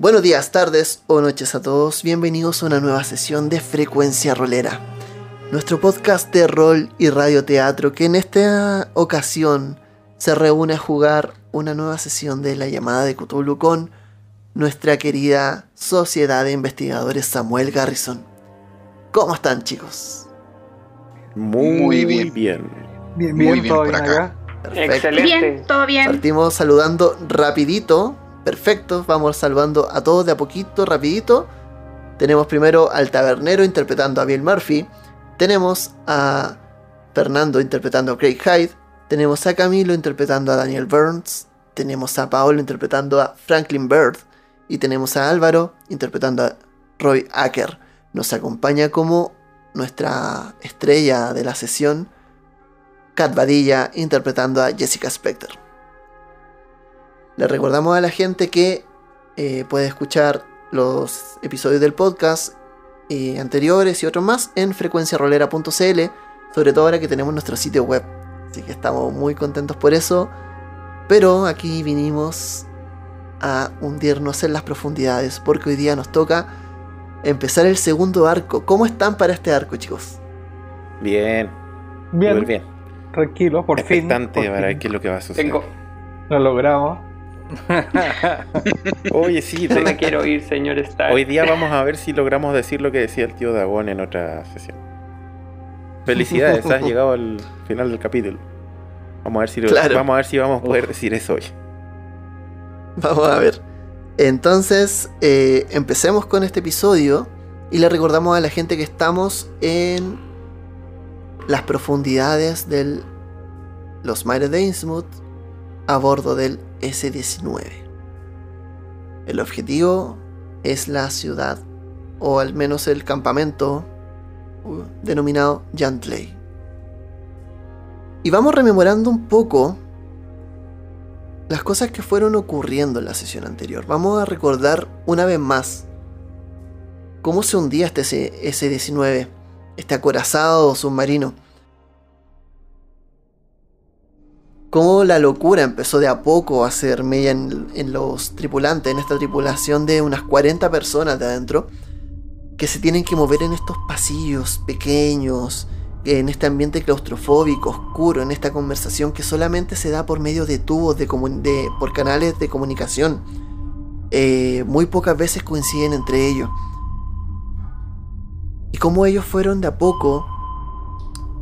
Buenos días, tardes o noches a todos. Bienvenidos a una nueva sesión de Frecuencia Rolera. Nuestro podcast de rol y radioteatro que en esta ocasión se reúne a jugar una nueva sesión de la llamada de Cthulhu con nuestra querida Sociedad de Investigadores Samuel Garrison. ¿Cómo están chicos? Muy, bien. Bien, Muy bien, por bien acá. acá. Perfecto. Excelente. Bien, todo bien. Partimos saludando rapidito. Perfecto, vamos saludando a todos de a poquito, rapidito. Tenemos primero al tabernero interpretando a Bill Murphy. Tenemos a Fernando interpretando a Craig Hyde. Tenemos a Camilo interpretando a Daniel Burns. Tenemos a Paolo interpretando a Franklin Bird. Y tenemos a Álvaro interpretando a Roy Acker. Nos acompaña como nuestra estrella de la sesión, Kat Badilla interpretando a Jessica Specter. Le recordamos a la gente que eh, puede escuchar los episodios del podcast eh, anteriores y otros más en frecuenciarolera.cl, sobre todo ahora que tenemos nuestro sitio web. Así que estamos muy contentos por eso. Pero aquí vinimos a hundirnos en las profundidades, porque hoy día nos toca empezar el segundo arco. ¿Cómo están para este arco, chicos? Bien, Bien, muy bien. tranquilo, por fin. Por para ver fin. qué es lo que va a suceder. Tengo. Lo logramos. Oye, sí, No te- me quiero ir, señor Stark. hoy día vamos a ver si logramos decir lo que decía el tío Dagón en otra sesión. Felicidades, has llegado al final del capítulo. Vamos a ver si, lo- Claro. vamos, a ver si vamos a poder decir eso hoy. Vamos a ver. Entonces, eh, empecemos con este episodio y le recordamos a la gente que estamos en las profundidades de los mares de Innsmouth a bordo del S-19. El objetivo es la ciudad, o al menos el campamento denominado Yantley. Y vamos rememorando un poco las cosas que fueron ocurriendo en la sesión anterior. Vamos a recordar una vez más cómo se hundía este S-19, este acorazado submarino. Cómo la locura empezó de a poco a hacer mella en, los tripulantes, en esta tripulación de unas 40 personas de adentro, que se tienen que mover en estos pasillos pequeños, en este ambiente claustrofóbico, oscuro, en esta conversación que solamente se da por medio de tubos, de, de- por canales de comunicación. Eh, muy pocas veces coinciden entre ellos. Y cómo ellos fueron de a poco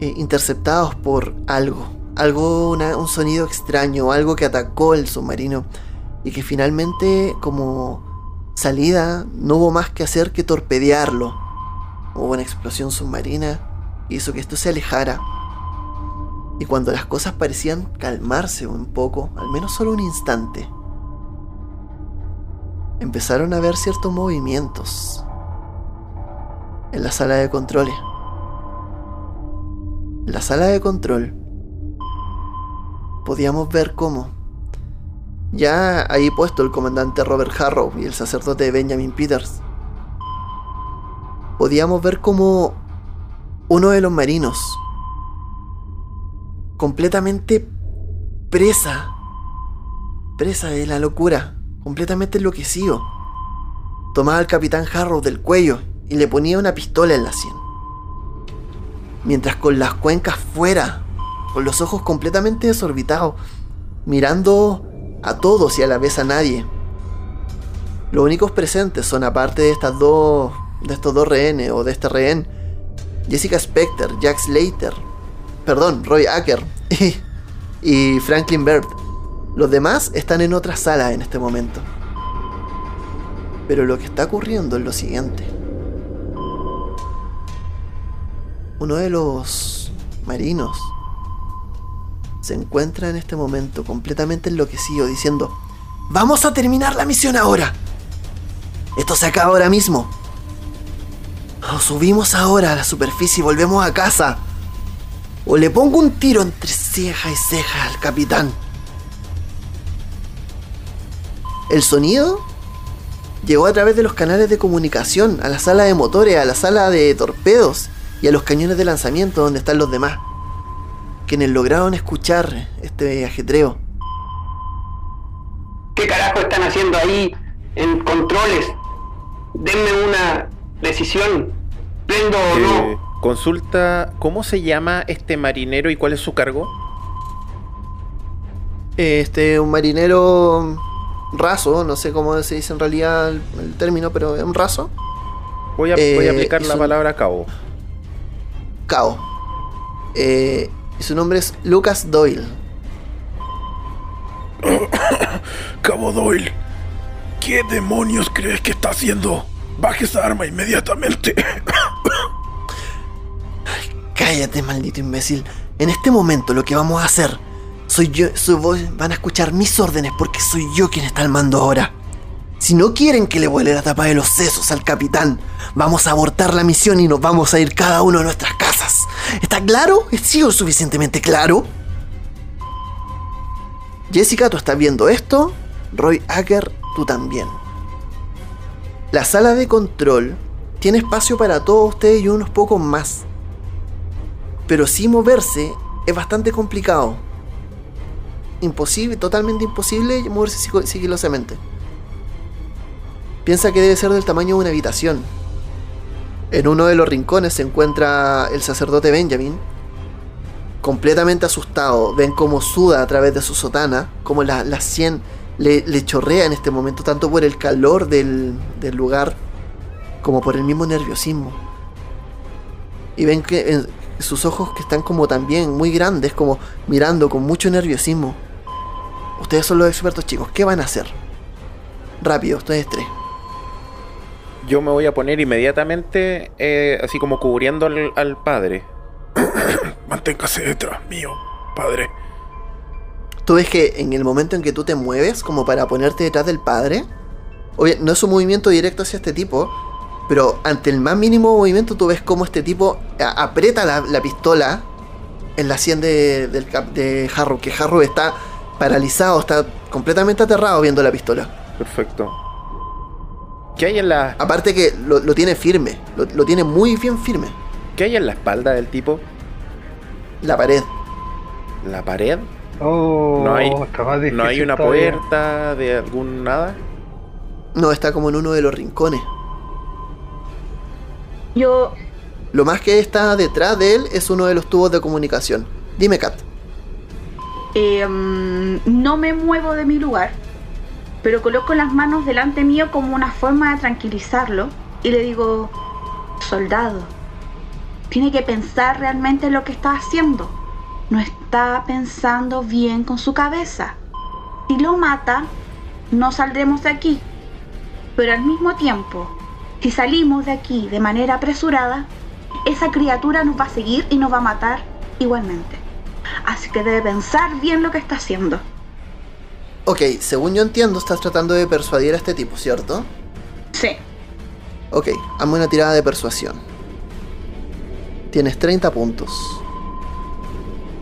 eh, interceptados por algo, algo, una- un sonido extraño, algo que atacó el submarino y que finalmente como salida no hubo más que hacer que torpedearlo. Hubo una explosión submarina hizo que esto se alejara. Y cuando las cosas parecían calmarse un poco, al menos solo un instante, empezaron a ver ciertos movimientos en la sala de controles. La sala de control podíamos ver cómo ya ahí puesto el comandante Robert Harrow y el sacerdote Benjamin Peters. Podíamos ver cómo uno de los marinos, completamente presa, presa de la locura, completamente enloquecido, tomaba al capitán Harrow del cuello y le ponía una pistola en la sien. Mientras con las cuencas fuera, con los ojos completamente desorbitados, mirando a todos y a la vez a nadie. Los únicos presentes son aparte de estas dos de estos dos rehenes o de este rehén Jessica Specter, Jack Slater, perdón, Roy Acker y, Franklin Bird. Los demás están en otra sala en este momento. Pero lo que está ocurriendo es lo siguiente. Uno de los marinos se encuentra en este momento completamente enloquecido diciendo, vamos a terminar la misión ahora. Esto se acaba ahora mismo. O subimos ahora a la superficie y volvemos a casa. O le pongo un tiro entre ceja y ceja al capitán. El sonido llegó a través de los canales de comunicación, a la sala de motores, a la sala de torpedos y a los cañones de lanzamiento donde están los demás, quienes lograron escuchar este ajetreo. ¿Qué carajo están haciendo ahí? en controles. Denme una decisión. ¿Prendo o no? Eh, consulta, ¿cómo se llama este marinero y cuál es su cargo? Este, un marinero raso, no sé cómo se dice en realidad el, el término, pero es un raso. Voy a, Eh, voy a aplicar es la un- palabra cabo. Cao. Eh, y su nombre es Lucas Doyle. Cabo Doyle, ¿qué demonios crees que está haciendo? Baje esa arma inmediatamente. Cállate, maldito imbécil. En este momento lo que vamos a hacer, soy yo, soy vos, van a escuchar mis órdenes porque soy yo quien está al mando ahora. Si no quieren que le vuele la tapa de los sesos al capitán, vamos a abortar la misión y nos vamos a ir cada uno a nuestras casas. ¿Está claro? ¿He sido suficientemente claro? Jessica, tú estás viendo esto. Roy Acker, tú también. La sala de control tiene espacio para todos ustedes y unos pocos más. Pero sin moverse es bastante complicado. Imposible, totalmente imposible moverse sigilosamente. Piensa que debe ser del tamaño de una habitación. En uno de los rincones se encuentra el sacerdote Benjamin, completamente asustado. Ven cómo suda a través de su sotana, como la, la sien le, le chorrea en este momento, tanto por el calor del, del lugar como por el mismo nerviosismo. Y ven que sus ojos que están como también muy grandes, como mirando con mucho nerviosismo. Ustedes son los expertos chicos, ¿qué van a hacer? Rápido, ustedes tres. Yo me voy a poner inmediatamente, eh, así como cubriendo al, al padre. Manténgase detrás mío, padre. Tú ves que en el momento en que tú te mueves, como para ponerte detrás del padre, no es un movimiento directo hacia este tipo, pero ante el más mínimo movimiento tú ves cómo este tipo aprieta la, la pistola en la sien de, del cap- de Harrow, que Harrow está paralizado, está completamente aterrado viendo la pistola. Perfecto. ¿Qué hay en la, Aparte que lo, lo tiene firme, lo, lo tiene muy bien firme. ¿qué hay en la espalda del tipo? La pared. ¿La pared? Oh, No hay- está más difícil ¿No hay una todavía. puerta de algún nada? No, está como en uno de los rincones. Yo Lo más que está detrás de él es uno de los tubos de comunicación. Dime, Kat. eh, mm, no me muevo de mi lugar, pero coloco las manos delante mío como una forma de tranquilizarlo y le digo, soldado, tiene que pensar realmente lo que está haciendo. No está pensando bien con su cabeza. Si lo mata, no saldremos de aquí. Pero al mismo tiempo, si salimos de aquí de manera apresurada, esa criatura nos va a seguir y nos va a matar igualmente. Así que debe pensar bien lo que está haciendo. Ok, según yo entiendo, estás tratando de persuadir a este tipo, ¿cierto? Sí. Ok, hazme una tirada de persuasión. Tienes 30 puntos.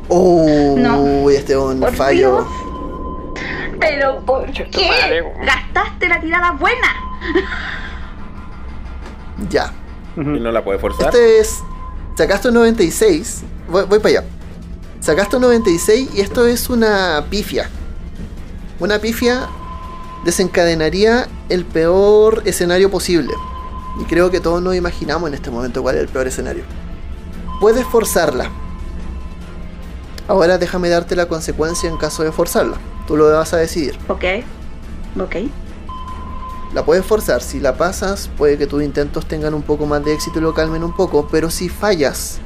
Uy, No. este es un Por fallo. Dios. Pero ¿por qué? Gastaste la tirada buena. Ya. ¿Y no la puede forzar? Este es. Sacaste un 96. Voy, voy para allá. Sacaste un 96 y esto es una pifia. Una pifia desencadenaría el peor escenario posible. Y creo que todos nos imaginamos en este momento cuál es el peor escenario. Puedes forzarla. Ahora déjame darte la consecuencia en caso de forzarla. Tú lo vas a decidir. Ok. Ok. La puedes forzar, si la pasas puede que tus intentos tengan un poco más de éxito y lo calmen un poco, pero si fallas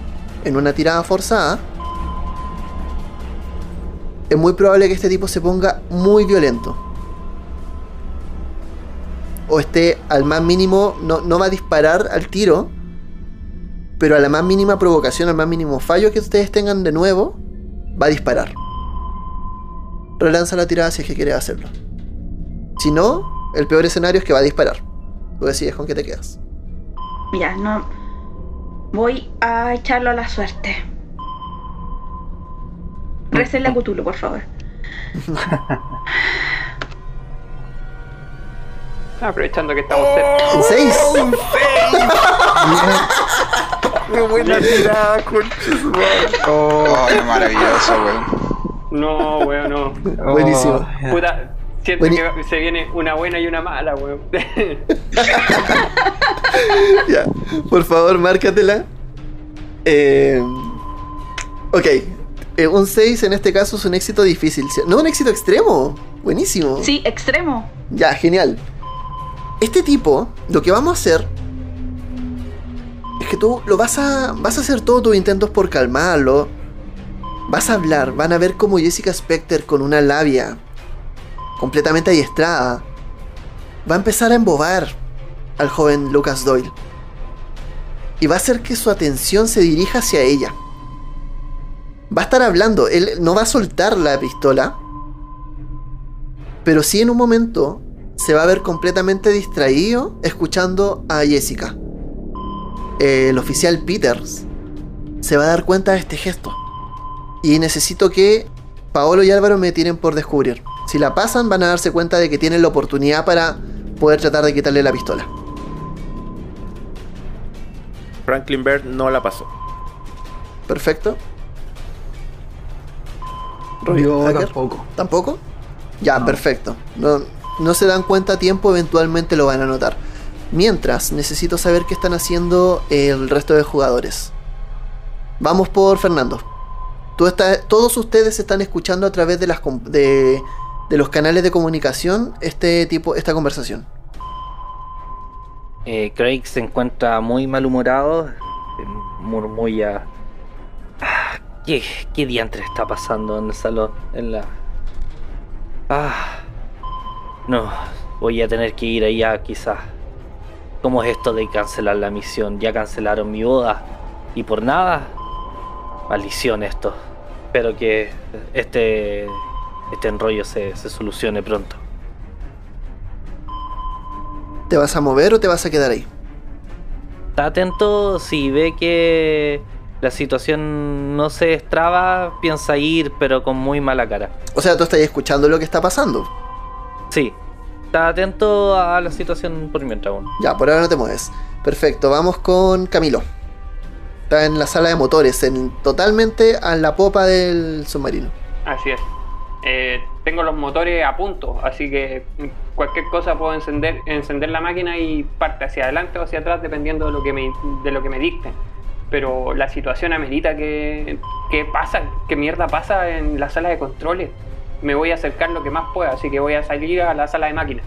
en una tirada forzada, es muy probable que este tipo se ponga muy violento. O esté al más mínimo, no, no va a disparar al tiro, pero a la más mínima provocación, al más mínimo fallo que ustedes tengan de nuevo, va a disparar. Relanza la tirada si es que quieres hacerlo. Si no, el peor escenario es que va a disparar. Tú decides con qué te quedas. Mira, no. Voy a echarlo a la suerte. Recen la Cthulhu, por favor. Aprovechando que estamos cerca. ¿En seis? ¡Qué buena tirada, Oh, Oh, qué maravilloso, weón. No, weón, no. oh, Buenísimo. Puta, Siento que se viene una buena y una mala, weón. Ya, por favor, márcatela. Eh, ok, eh, un 6 en este caso es un éxito difícil. No, un éxito extremo. Buenísimo. Sí, extremo. Ya, genial. Este tipo, lo que vamos a hacer es que tú lo vas a vas a hacer todos tus intentos por calmarlo. Vas a hablar, van a ver como Jessica Specter con una labia completamente adiestrada va a empezar a embobar al joven Lucas Doyle. Y va a hacer que su atención se dirija hacia ella. Va a estar hablando, él no va a soltar la pistola, pero sí en un momento se va a ver completamente distraído escuchando a Jessica. El oficial Peters se va a dar cuenta de este gesto. Y necesito que Paolo y Álvaro me tienen por descubrir. Si la pasan van a darse cuenta de que tienen la oportunidad para poder tratar de quitarle la pistola. Franklin Bird no la pasó. Perfecto. Roy Yo Hacker, tampoco. ¿Tampoco? Ya, No. perfecto. No, no se dan cuenta a tiempo, eventualmente lo van a notar. Mientras, necesito saber qué están haciendo el resto de jugadores. Vamos por Fernando. Tú estás- todos ustedes están escuchando a través de, las, de, de los canales de comunicación este tipo, esta conversación. Eh, Craig se encuentra muy malhumorado, murmulla. "Ah, ¿Qué, ¿Qué diantre está pasando en el salón? En la. Ah. No, voy a tener que ir allá quizás. ¿Cómo es esto de cancelar la misión? Ya cancelaron mi boda. ¿Y por nada? Maldición esto. Espero que este. Este enrollo se, se solucione pronto. ¿Te vas a mover o te vas a quedar ahí? Está atento si ve que la situación no se destraba, piensa ir, pero con muy mala cara. O sea, tú estás escuchando lo que está pasando. Sí, está atento a la situación por mientras aún. Ya, por ahora no te mueves. Perfecto, vamos con Camilo. Está en la sala de motores, en, totalmente a la popa del submarino. Así es. Eh, tengo los motores a punto, así que cualquier cosa puedo encender, encender la máquina y parte hacia adelante o hacia atrás dependiendo de lo que me, de lo que me dicten. Pero la situación amerita que, que pasa, que mierda pasa en la sala de controles. Me voy a acercar lo que más pueda, así que voy a salir a la sala de máquinas.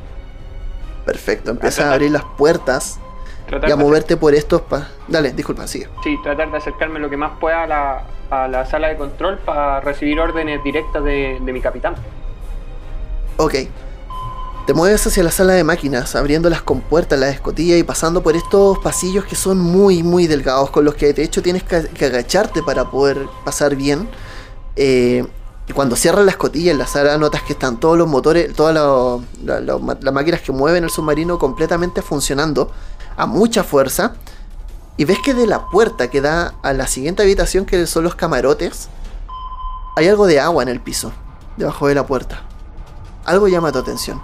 Perfecto, empiezas a abrir las puertas Tratar y a moverte por estos... Pa Dale, disculpa, sigue. Sí, tratar de acercarme lo que más pueda a la, a la sala de control para recibir órdenes directas de, de mi capitán. Ok. Te mueves hacia la sala de máquinas, abriendo las compuertas, las escotillas y pasando por estos pasillos que son muy, muy delgados, con los que de hecho tienes que, agacharte para poder pasar bien. Eh, y cuando cierras la escotilla en la sala notas que están todos los motores, todas las máquinas que mueven el submarino completamente funcionando a mucha fuerza. Y ves que de la puerta que da a la siguiente habitación, que son los camarotes, hay algo de agua en el piso, debajo de la puerta algo llama tu atención.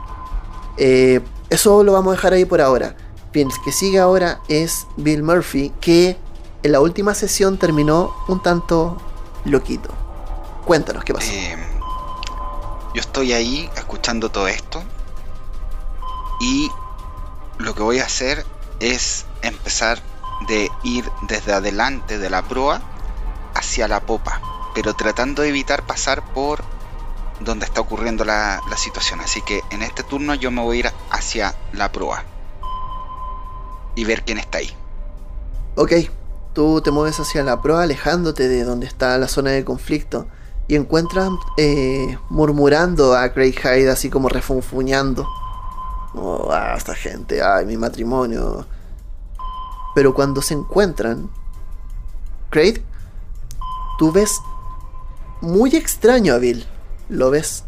Eh, eso lo vamos a dejar ahí por ahora. Bien, que sigue ahora es Bill Murphy, que en la última sesión terminó un tanto loquito. Cuéntanos qué pasó. Eh, yo estoy ahí escuchando todo esto y lo que voy a hacer es empezar de ir desde adelante de la proa hacia la popa, pero tratando de evitar pasar por donde está ocurriendo la, la situación. Así que en este turno yo me voy a ir hacia la proa y ver quién está ahí. Ok, tú te mueves hacia la proa, alejándote de donde está la zona de conflicto. Y encuentras eh, murmurando a Craig Hyde, así como refunfuñando. Oh, ah, esta gente, ay, mi matrimonio. Pero cuando se encuentran, Craig, tú ves muy extraño a Bill. Lo ves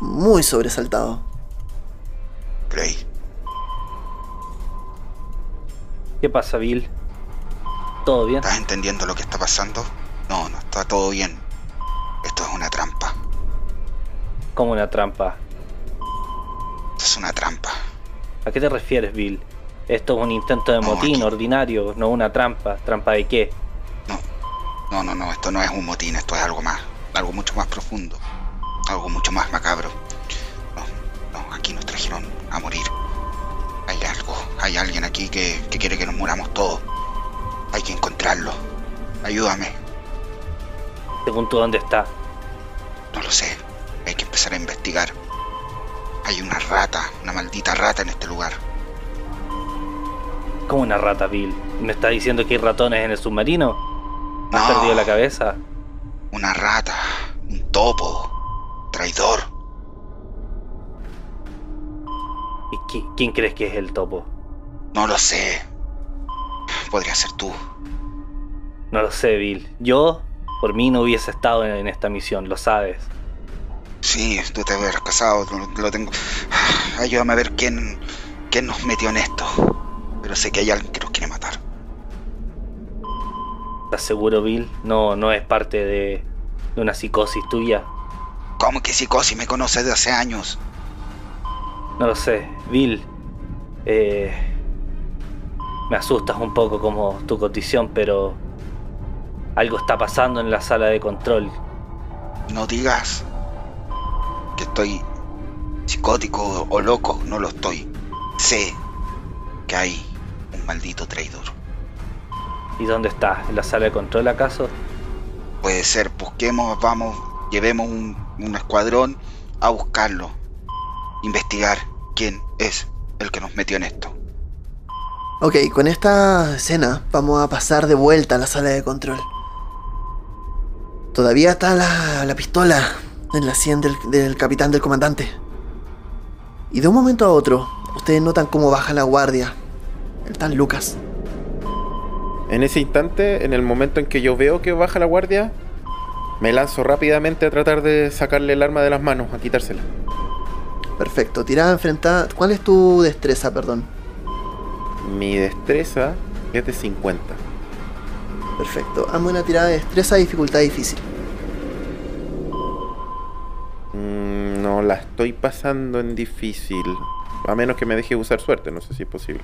muy sobresaltado. Gray, ¿Qué pasa, Bill? ¿Todo bien? ¿estás entendiendo lo que está pasando? No, no está todo bien. Esto es una trampa. Como una trampa. Esto es una trampa. ¿A qué te refieres, Bill? Esto es un intento de No, motín aquí- ordinario, no una trampa. ¿Trampa de qué? No, no, no, esto no es un motín, esto es algo más, algo mucho más profundo, algo mucho más macabro. No, no, aquí nos trajeron a morir. Hay algo, hay alguien aquí que, que quiere que nos muramos todos. Hay que encontrarlo. Ayúdame. Según tú, ¿dónde está? No lo sé. Hay que empezar a investigar. Hay una rata, una maldita rata en este lugar. ¿Cómo una rata, Bill? ¿Me está diciendo que hay ratones en el submarino? ¿Me ¿Has perdido la cabeza? Una rata, un topo, traidor. ¿Y qui- quién crees que es el topo? No lo sé. Podría ser tú. No lo sé, Bill. Yo, por mí, no hubiese estado en, esta misión, lo sabes. Sí, tú te hubieras casado, lo, lo tengo. Ayúdame a ver quién, quién nos metió en esto. Pero sé que hay alguien que nos quiere matar. ¿Estás seguro, Bill? No, no es parte de, de una psicosis tuya. ¿Cómo que psicosis me conoce de hace años? No lo sé, Bill. Eh, me asustas un poco como tu condición, pero algo está pasando en la sala de control. No digas que estoy psicótico o loco, no lo estoy. Sé que hay un maldito traidor. ¿Y dónde está? ¿En la sala de control acaso? Puede ser, busquemos, vamos, llevemos un, un escuadrón a buscarlo. Investigar quién es el que nos metió en esto. Ok, con esta escena vamos a pasar de vuelta a la sala de control. Todavía está la, la pistola en la sien del, del capitán del comandante. Y de un momento a otro, ustedes notan cómo baja la guardia. El tal Lucas. En ese instante, en el momento en que yo veo que baja la guardia, me lanzo rápidamente a tratar de sacarle el arma de las manos, a quitársela. Perfecto, tirada enfrentada. ¿Cuál es tu destreza, perdón? Mi destreza es de 50. Perfecto. Hazme una tirada de destreza dificultad difícil. Mm, no la estoy pasando en difícil. A menos que me deje usar suerte, no sé si es posible.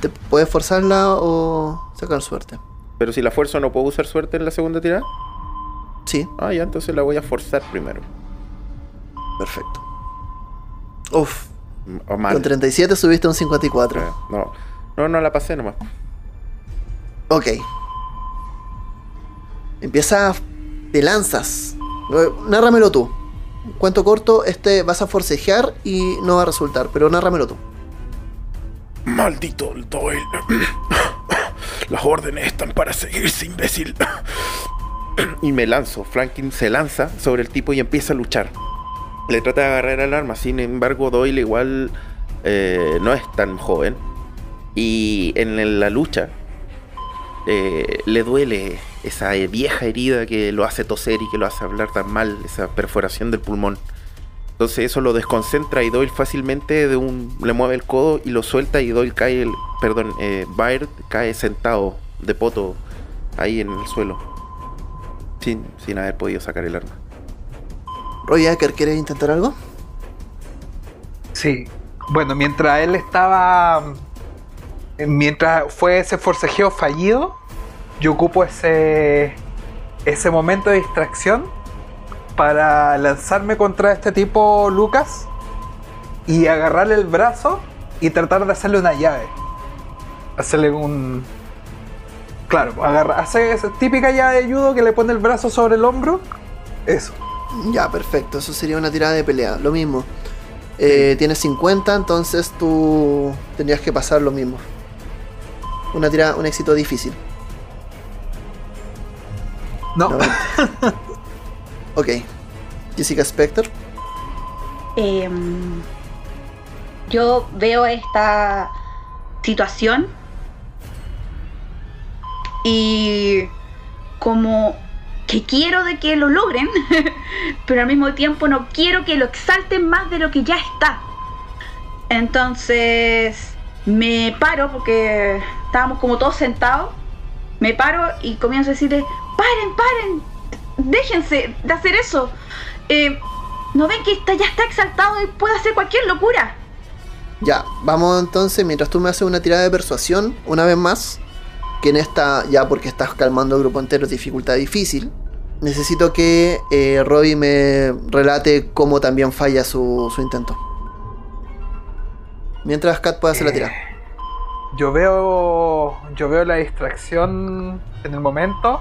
¿Te puedes forzarla o sacar suerte? Pero si la fuerzo, ¿no puedo usar suerte en la segunda tirada? Sí, Ah, ya, entonces la voy a forzar primero. perfecto. Uf, O mal. con 37 subiste a un 54. Eh, No, no, no la pasé nomás. Ok. Empieza. Te lanzas. Eh, Nárramelo tú. Cuento corto, este vas a forcejear y no va a resultar, pero nárramelo tú. Maldito Doyle. Las órdenes están para seguirse, imbécil. Y me lanzo. Franklin se lanza sobre el tipo y empieza a luchar. Le trata de agarrar el arma. Sin embargo, Doyle igual eh, no es tan joven. Y en la lucha eh, le duele esa vieja herida que lo hace toser y que lo hace hablar tan mal, esa perforación del pulmón. Entonces eso lo desconcentra y Doyle fácilmente de un, le mueve el codo y lo suelta y Doyle cae, el- perdón, eh, Baird cae sentado de poto ahí en el suelo. Sin, sin haber podido sacar el arma. Roy Acker, ¿quieres intentar algo? Sí. Bueno, mientras él estaba. Mientras fue ese forcejeo fallido, yo ocupo ese. ese momento de distracción para lanzarme contra este tipo Lucas y agarrarle el brazo y tratar de hacerle una llave. Hacerle un. Claro, agarra, hace esa típica llave de judo que le pone el brazo sobre el hombro. Eso. Ya, perfecto. Eso sería una tirada de pelea. Lo mismo. Eh, tienes 50, entonces tú tendrías que pasar lo mismo. Una tirada, un éxito difícil. No. 90. ok. Jessica Spector. Em, yo veo esta situación y como que quiero de que lo logren, pero al mismo tiempo no quiero que lo exalten más de lo que ya está. Entonces me paro porque estábamos como todos sentados. Me paro y comienzo a decirle, paren, paren, déjense de hacer eso. Eh, ¿No ven que está, ya está exaltado y puede hacer cualquier locura? Ya, vamos entonces, mientras tú me haces una tirada de persuasión, una vez más, que en esta, ya porque estás calmando el grupo entero, es dificultad difícil, necesito que eh, Robbie me relate cómo también falla su, su intento. Mientras Kat puede hacer la tirada. yo veo. Yo veo la distracción en el momento.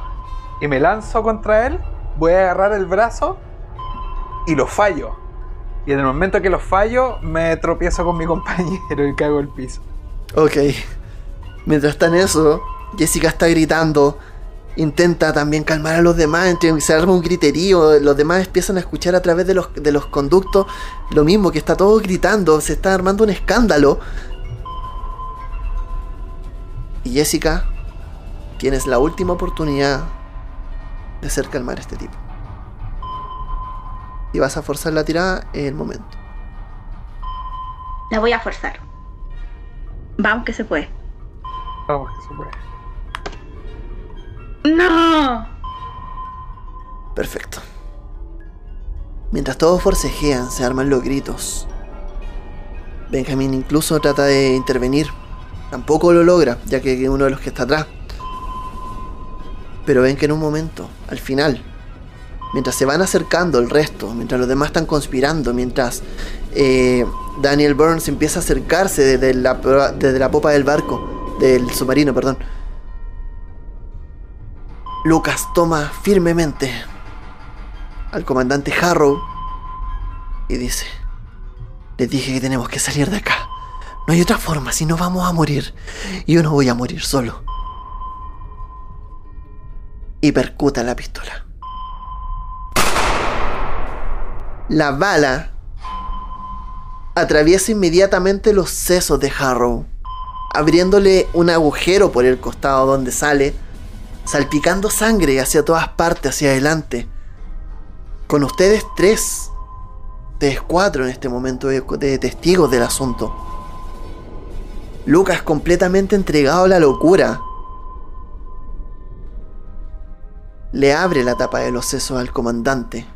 Y me lanzo contra él. Voy a agarrar el brazo. Y lo fallo. Y en el momento que lo fallo, me tropiezo con mi compañero y caigo al piso. Ok. Mientras está en eso, Jessica está gritando. Intenta también calmar a los demás, entre- se arma un griterío, los demás empiezan a escuchar a través de los, de los conductos lo mismo, que está todo gritando, se está armando un escándalo. Y Jessica, tienes la última oportunidad de hacer calmar a este tipo. Y vas a forzar la tirada en el momento. La voy a forzar. Vamos que se puede. Vamos, que se puede. ¡No! Perfecto. Mientras todos forcejean, se arman los gritos. Benjamin incluso trata de intervenir. Tampoco lo logra, ya que es uno de los que está atrás. Pero ven que en un momento, al final, mientras se van acercando el resto, mientras los demás están conspirando, mientras eh, Daniel Burns empieza a acercarse desde la, desde la popa del barco, del submarino, perdón. Lucas toma firmemente al comandante Harrow y dice, les dije que tenemos que salir de acá. No hay otra forma, si no vamos a morir. Yo no voy a morir solo. Y percuta la pistola. La bala atraviesa inmediatamente los sesos de Harrow, abriéndole un agujero por el costado donde sale, salpicando sangre hacia todas partes, hacia adelante. Con ustedes tres, ustedes cuatro en este momento de, testigos del asunto. Lucas completamente entregado a la locura. Le abre la tapa de los sesos al comandante,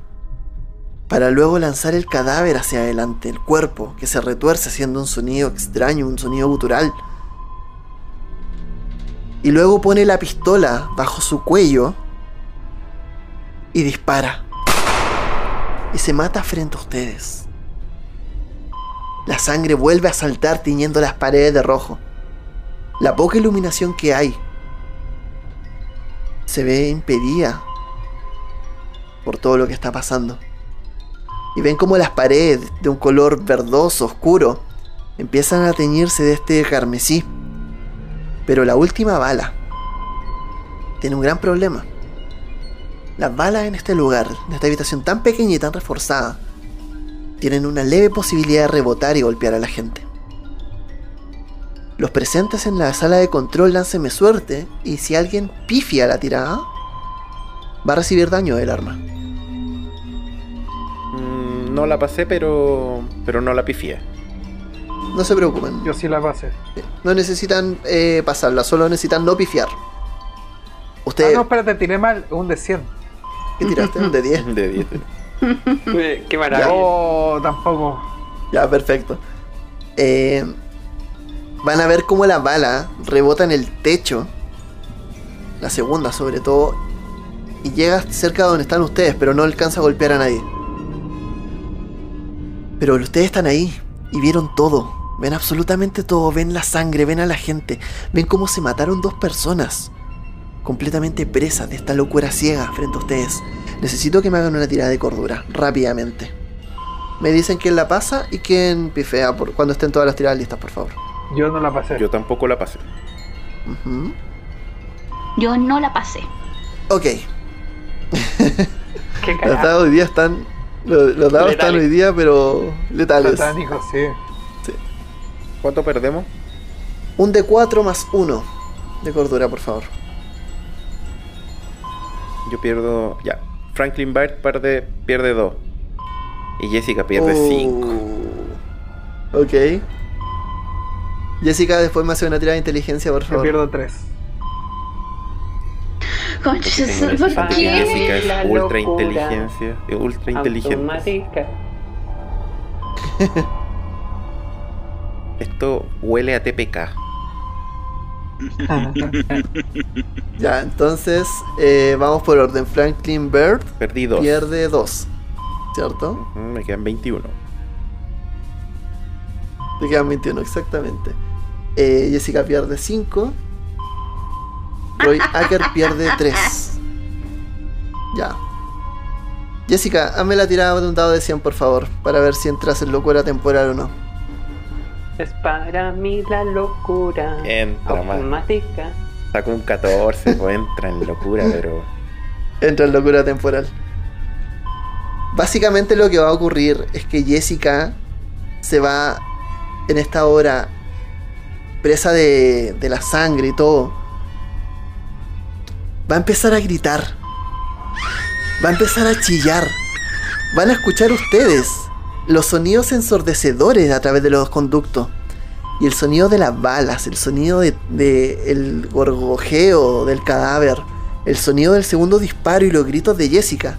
para luego lanzar el cadáver hacia adelante, el cuerpo que se retuerce haciendo un sonido extraño, un sonido gutural. Y luego pone la pistola bajo su cuello y dispara. Y se mata frente a ustedes. La sangre vuelve a saltar tiñendo las paredes de rojo. La poca iluminación que hay se ve impedida por todo lo que está pasando. Y ven como las paredes de un color verdoso, oscuro, empiezan a teñirse de este carmesí. Pero la última bala tiene un gran problema. Las balas en este lugar, en esta habitación tan pequeña y tan reforzada, tienen una leve posibilidad de rebotar y golpear a la gente. Los presentes en la sala de control láncenme suerte y si alguien pifia la tirada, va a recibir daño del arma. Mm, no la pasé, pero. pero no la pifié. No se preocupen, Yo sí la pasé. no necesitan eh, pasarla, solo necesitan no pifiar. Ah, Usted, no, espérate, tiré mal. Un de 100. ¿qué tiraste? ¿Un de 10? De 10. Eh, Qué maravilla. Oh, tampoco. Ya, perfecto. Eh, van a ver cómo la bala rebota en el techo. La segunda, sobre todo. Y llega cerca de donde están ustedes, pero no alcanza a golpear a nadie. Pero ustedes están ahí y vieron todo. Ven absolutamente todo. Ven la sangre, ven a la gente. Ven cómo se mataron dos personas. Completamente presas de esta locura ciega frente a ustedes. Necesito que me hagan una tirada de cordura, rápidamente. Me dicen quién la pasa y quién pifea por cuando estén todas las tiradas listas, por favor. Yo no la pasé. Yo tampoco la pasé. Ujú. Yo no la pasé. Ok, Qué los dados hoy día están. Los, los dados están hoy día, pero letales. Satánico, sí. ¿Cuánto perdemos? Un de 4 más 1 de cordura, por favor. Yo pierdo. Ya. Franklin Bart pierde, pierde 2. Y Jessica pierde 5. Oh. Ok. Jessica, después me hace una tirada de inteligencia, por Yo favor. pierdo 3. Concha, tengo ¿por esa qué? Jessica es La ultra locura. inteligencia. Ultra inteligente. Automática. Esto huele a TPK. Ya, entonces eh, vamos por orden. Franklin Bird Perdí 2. pierde 2. ¿Cierto? Me quedan 21. Te quedan 21, exactamente. Eh, Jessica pierde 5. Roy Acker pierde 3. Ya. Jessica, hazme la tirada de un dado de 100, por favor, para ver si entras en locura temporal o no. Es para mí la locura. Entra, automática. Saco un 14, pues entra en locura, pero. Entra en locura temporal. Básicamente lo que va a ocurrir es que Jessica se va en esta hora presa de, de la sangre y todo. Va a empezar a gritar. Va a empezar a chillar. Van a escuchar ustedes los sonidos ensordecedores a través de los conductos. Y el sonido de las balas, el sonido de, de el gorgojeo del cadáver, el sonido del segundo disparo y los gritos de Jessica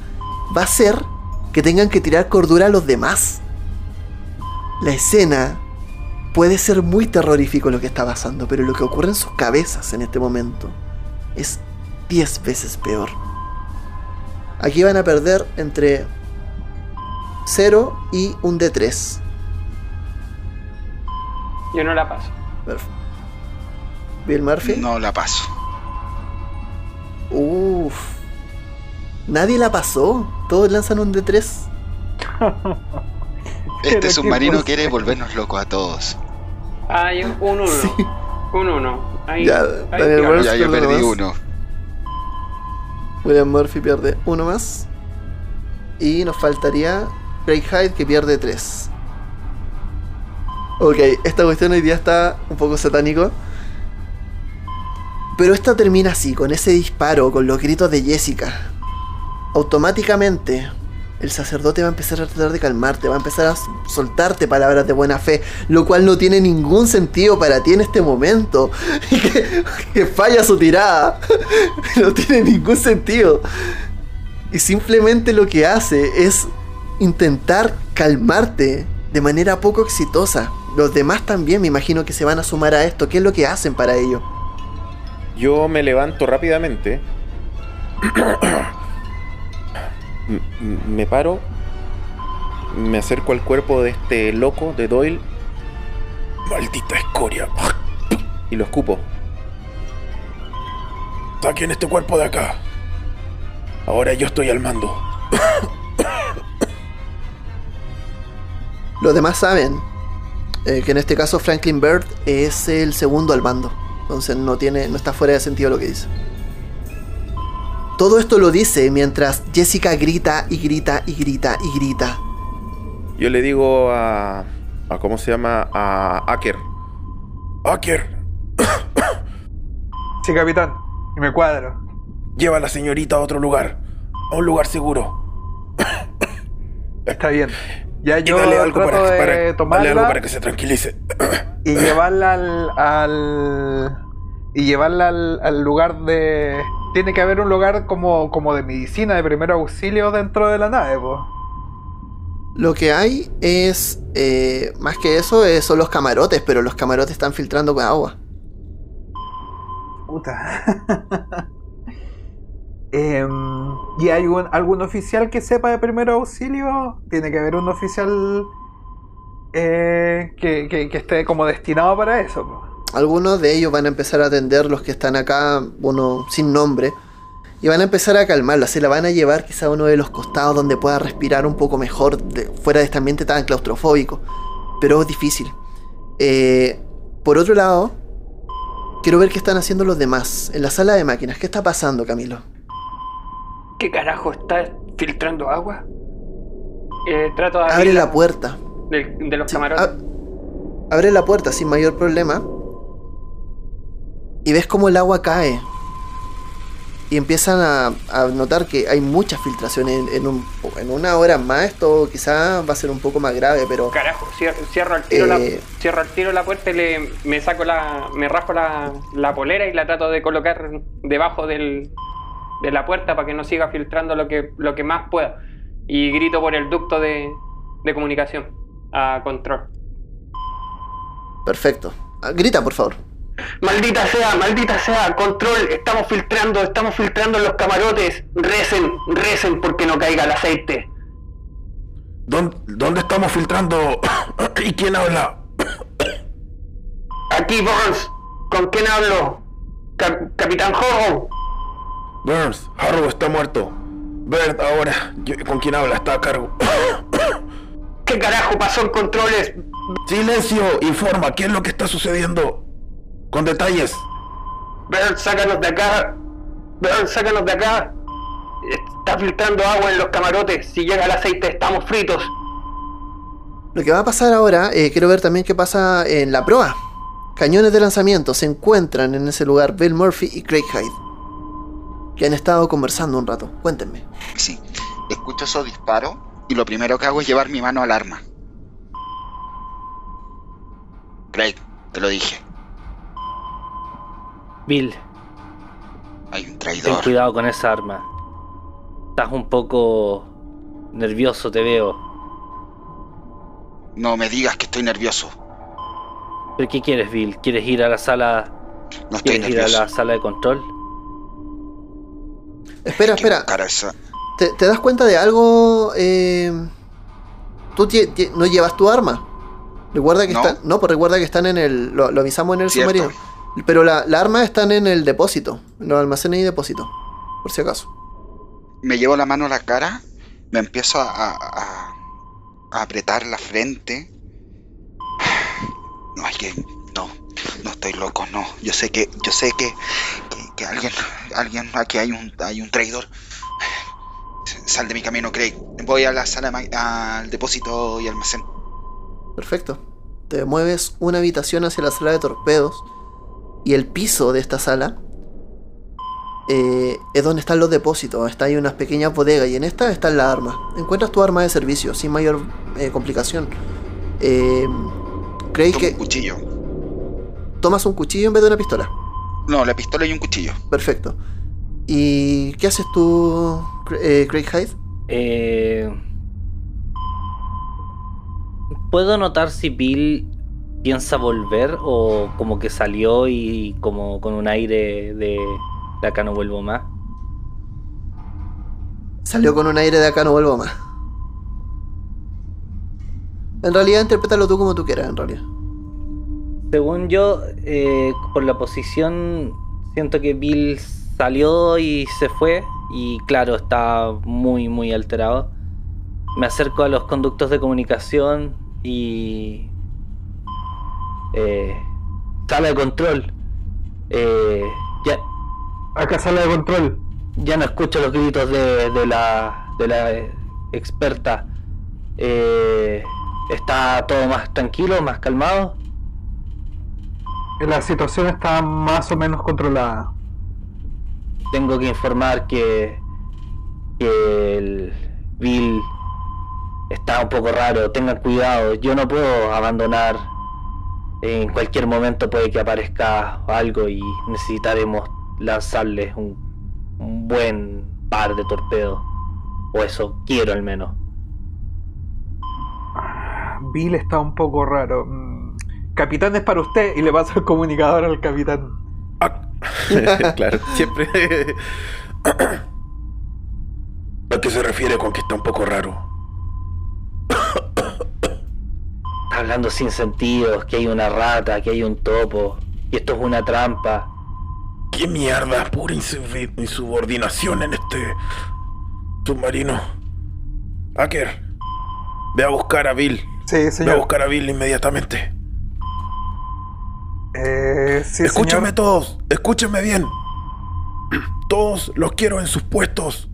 va a hacer que tengan que tirar cordura a los demás. La escena puede ser muy terrorífico lo que está pasando, pero lo que ocurre en sus cabezas en este momento es 10 veces peor. Aquí van a perder entre 0 y un D3. Yo no la paso. Perfecto. Bill Murphy. No la paso. Uff. Nadie la pasó. Todos lanzan un D3. Este submarino quiere volvernos locos a todos. Hay un 1-1. Sí. Un 1. Ahí, Ya, Daniel. Wells. Ya yo perdí más. uno. William Murphy pierde uno más. Y nos faltaría Craig Hyde que pierde 3. Ok, esta cuestión hoy día está un poco satánico. Pero esta termina así, con ese disparo, con los gritos de Jessica. Automáticamente, el sacerdote va a empezar a tratar de calmarte, va a empezar a soltarte palabras de buena fe, lo cual no tiene ningún sentido para ti en este momento. que, que falla su tirada. no tiene ningún sentido. Y simplemente lo que hace es intentar calmarte de manera poco exitosa. Los demás también me imagino que se van a sumar a esto. ¿Qué es lo que hacen para ello? Yo me levanto rápidamente. Me paro. Me acerco al cuerpo de este loco, de Doyle, Maldita escoria. y lo escupo. Saquen este cuerpo de acá. Ahora yo estoy al mando. Los demás saben eh, que en este caso Franklin Bird es el segundo al mando. Entonces no tiene, no está fuera de sentido lo que dice. Todo esto lo dice mientras Jessica grita y grita y grita y grita. Yo le digo a. a ¿Cómo se llama? A Aker. Aker, Sí, capitán. Y me cuadro. lleva a la señorita a otro lugar. A un lugar seguro. Está bien. Ya yo dale algo trato para, de para- dale algo para que se tranquilice. y llevarla al, al- y llevarla al, al lugar de tiene que haber un lugar como, como de medicina de primer auxilio dentro de la nave pues Lo que hay es, eh, más que eso, eh, son los camarotes, pero los camarotes están filtrando con agua. puta Em, y hay algún oficial que sepa de primer auxilio tiene que haber un oficial eh, que, que- esté como destinado para eso. Algunos de ellos van a empezar a atender los que están acá, uno sin nombre, y van a empezar a calmarla. Se la van a llevar quizá a uno de los costados donde pueda respirar un poco mejor fuera de este ambiente tan claustrofóbico. Pero es difícil. Eh, por otro lado, quiero ver qué están haciendo los demás en la sala de máquinas. ¿Qué está pasando, Camilo? ¿Qué carajo está filtrando agua? Eh, trato de Abre la puerta. de los Sí, camarotes. ab- abre la puerta sin mayor problema. Y ves cómo el agua cae. Y empiezan a, a notar que hay muchas filtraciones. En, en un- en una hora más esto quizá va a ser un poco más grave, pero... Carajo, cier- cierro, al tiro Eh. la, cierro al tiro la puerta y le, me saco la. me rajo la, la polera y la trato de colocar debajo del, de la puerta para que no siga filtrando lo que, lo que más pueda. Y grito por el ducto de, de comunicación a control. Perfecto. Ah, Grita, por favor. Maldita sea, maldita sea, control, estamos filtrando, estamos filtrando los camarotes. Recen, recen porque no caiga el aceite. ¿Dónde, dónde estamos filtrando? ¿Y quién habla? Aquí Burns, ¿con quién hablo? Cap- Capitán Horrow. Burns, Harrow está muerto. Bert, ahora, yo- ¿con quién habla? Está a cargo. ¿Qué carajo pasó en controles? Silencio, informa, ¿qué es lo que está sucediendo? Con detalles. Bert, sácanos de acá. Bert, sácanos de acá. Está filtrando agua en los camarotes. Si llega el aceite, estamos fritos. Lo que va a pasar ahora, eh, quiero ver también qué pasa en la proa. Cañones de lanzamiento se encuentran en ese lugar Bill Murphy y Craig Hyde, que han estado conversando un rato. Cuéntenme. Sí. Escucho esos disparos y lo primero que hago es llevar mi mano al arma. Craig, te lo dije. Bill, Hay un ten traidor. cuidado con esa arma. Estás un poco nervioso, te veo. No me digas que estoy nervioso. ¿Pero qué quieres, Bill? ¿Quieres ir a la sala? No estoy ¿Quieres ir a la sala de control? Espera, espera. buscar a esa- ¿Te, te das cuenta de algo? Eh, ¿Tú no llevas tu arma? Recuerda que No. están. No, pues recuerda que están en el. Lo, lo avisamos en el Cierto. submarino. Pero la, la arma están en el depósito. En los almacenes y depósito. Por si acaso. Me llevo la mano a la cara, me empiezo a, a- a- a apretar la frente. No, hay que. No, no estoy loco, no. Yo sé que. Yo sé que. Que, alguien. Alguien. Aquí hay un, hay un traidor. Sal de mi camino, Craig. Voy a la sala, al depósito y almacén. Perfecto. Te mueves una habitación hacia la sala de torpedos. Y el piso de esta sala eh, es donde están los depósitos. Está ahí unas pequeñas bodegas. Y en esta está la arma. Encuentras tu arma de servicio sin mayor eh, complicación. Eh, ¿Creéis Tomo que un cuchillo. tomas un cuchillo en vez de una pistola? No, la pistola y un cuchillo. Perfecto. ¿Y qué haces tú, eh, Craig Hyde? Eh, ¿Puedo notar si Bill piensa volver o como que salió y como con un aire de, de acá no vuelvo más? Salió con un aire de acá no vuelvo más. En realidad, interprétalo tú como tú quieras, en realidad. Según yo, eh, por la posición, siento que Bill salió y se fue. Y claro, está muy, muy alterado. Me acerco a los conductos de comunicación y... eh, sala de control. Eh, ya, Acá sala de control. ya no escucho los gritos de, de la, de la experta. Eh, ¿Está todo más tranquilo, más calmado? La situación está más o menos controlada. tengo que informar que, que el Bill está un poco raro. Tengan cuidado, yo no puedo abandonar. En cualquier momento puede que aparezca algo y necesitaremos lanzarles un, un buen par de torpedos. O eso quiero al menos. Bill está un poco raro. Capitán es para usted y le paso el comunicador al capitán. ¿A, claro, siempre. a qué se refiere con que está un poco raro? Está hablando sin sentido, que hay una rata, que hay un topo, y esto es una trampa. ¿Qué mierda? Pura insubordinación en este submarino. Hacker, ve a buscar a Bill. Sí, Ve a señor. buscar a Bill inmediatamente. Eh, sí, Escúchame señor. todos, escúchenme bien. Todos los quiero en sus puestos.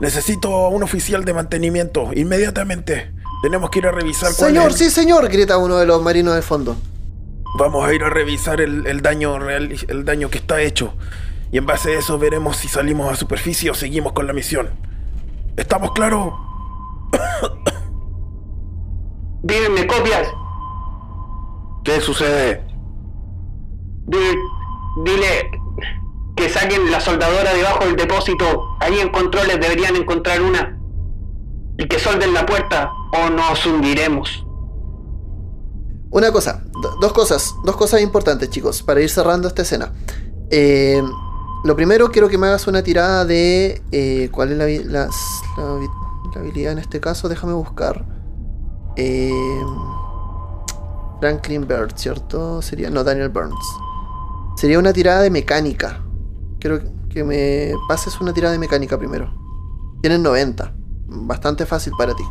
Necesito a un oficial de mantenimiento, inmediatamente. Tenemos que ir a revisar cuál Señor, es sí, señor, grita uno de los marinos de fondo. Vamos a ir a revisar el, el daño real, el daño que está hecho. Y en base a eso veremos si salimos a superficie o seguimos con la misión. ¿Estamos claros? Díganme copias. ¿Qué sucede? Dile, que saquen la soldadora debajo del depósito. Ahí en controles deberían encontrar una. Y que solden la puerta o nos hundiremos. Una cosa, do- dos cosas, dos cosas importantes, chicos, para ir cerrando esta escena. Eh, lo primero, quiero que me hagas una tirada de. eh, ¿Cuál es la, la la habilidad en este caso? Déjame buscar. Eh, Franklin Bird, ¿cierto? Sería. No, Daniel Burns. Sería una tirada de mecánica. Quiero que me pases una tirada de mecánica primero. Tienes 90. Bastante fácil para ti.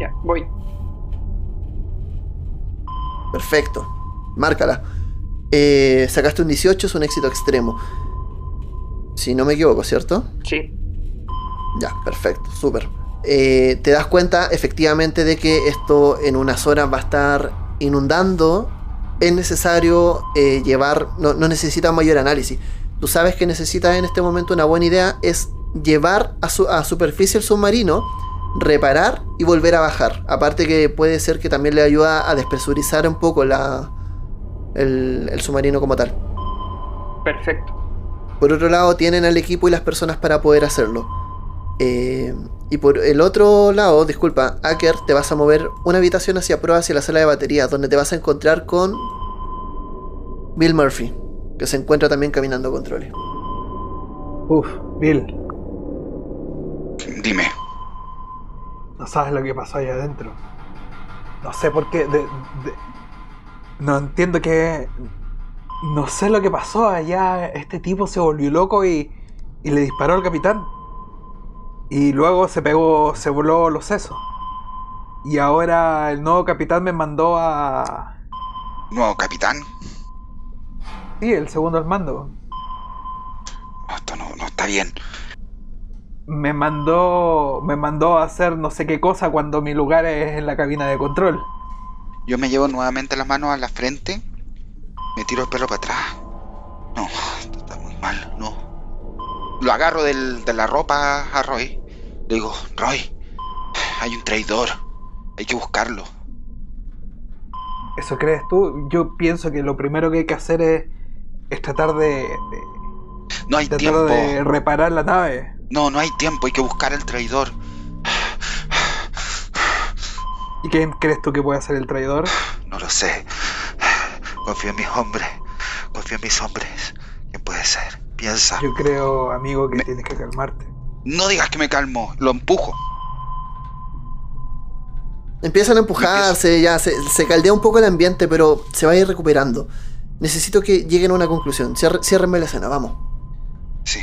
Ya, voy. Perfecto. Márcala. Eh, sacaste un 18, es un éxito extremo. Si no me equivoco, ¿cierto? Sí. Ya, perfecto, súper. Eh, te das cuenta efectivamente de que esto en unas horas va a estar inundando. Es necesario eh, llevar, no, no necesitas mayor análisis. Tú sabes que necesitas en este momento una buena idea es llevar a, su, a superficie el submarino, reparar y volver a bajar. Aparte que puede ser que también le ayuda a despresurizar un poco la, el, el submarino como tal. Perfecto. Por otro lado, tienen al equipo y las personas para poder hacerlo. Eh, y por el otro lado, disculpa, Aker, te vas a mover una habitación hacia prueba hacia la sala de baterías, donde te vas a encontrar con Bill Murphy, que se encuentra también caminando controles. Uf, Bill, Dime. no sabes lo que pasó ahí adentro. No sé por qué. de- de- no entiendo qué. No sé lo que pasó allá. Este tipo se volvió loco y, y le disparó al capitán. Y luego se pegó, se voló los sesos. Y ahora el nuevo capitán me mandó a. Nuevo capitán. Sí, el segundo al mando. No, esto no, no está bien. Me mandó. Me mandó a hacer no sé qué cosa cuando mi lugar es en la cabina de control. Yo me llevo nuevamente las manos a la frente. Me tiro el pelo para atrás. No, esto está muy mal, no. Lo agarro del- de la ropa a Roy. Le digo, Roy, hay un traidor. Hay que buscarlo. ¿Eso crees tú? Yo pienso que lo primero que hay que hacer es, es tratar de, de- No hay tratar tiempo. de reparar la nave. No, no hay tiempo. Hay que buscar al traidor. ¿Y quién crees tú que puede ser el traidor? No lo sé. Confío en mis hombres. Confío en mis hombres. ¿Quién puede ser? Piensa. Yo creo, amigo, que Me- tienes que calmarte. No digas que me calmo. Lo empujo. Empiezan a empujarse, ya se, se caldea un poco el ambiente, pero se va a ir recuperando. Necesito que lleguen a una conclusión. Ciérrenme la escena, vamos. Sí.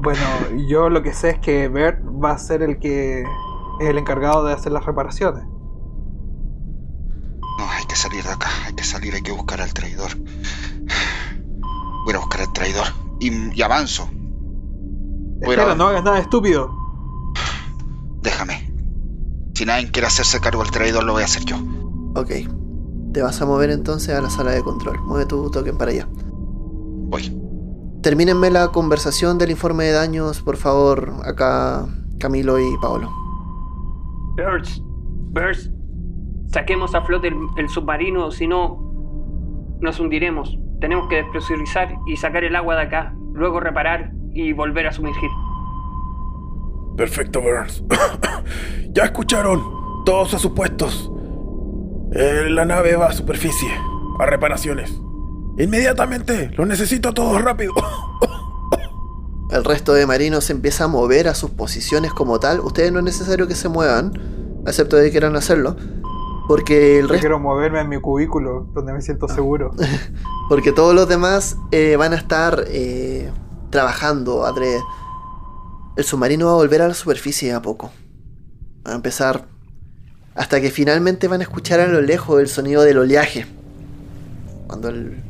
Bueno, yo lo que sé es que Bert va a ser el que es el encargado de hacer las reparaciones. No, hay que salir de acá. Hay que salir. Hay que buscar al traidor. Voy a buscar al traidor. Y, y avanzo. Voy Espera, a- no hagas nada estúpido. Déjame. Si nadie quiere hacerse cargo del traidor, lo voy a hacer yo. Ok. Te vas a mover entonces a la sala de control. Mueve tu token para allá. Voy. Termínenme la conversación del informe de daños, por favor, acá Camilo y Paolo. Birds, Birds, saquemos a flote el, el submarino, si no, nos hundiremos. Tenemos que despresurizar y sacar el agua de acá, luego reparar y volver a sumergir. Perfecto, Burns. ya escucharon. Todos a sus puestos. Eh, la nave va a superficie. A reparaciones. Inmediatamente. Lo necesito a todos rápido. El resto de marinos se empieza a mover a sus posiciones como tal. Ustedes no es necesario que se muevan, excepto de que quieran hacerlo. Porque el Yo resto, quiero moverme en mi cubículo, donde me siento seguro. porque todos los demás eh, van a estar eh, trabajando adrede. El submarino va a volver a la superficie a poco. Va a empezar hasta que finalmente van a escuchar a lo lejos el sonido del oleaje. Cuando el,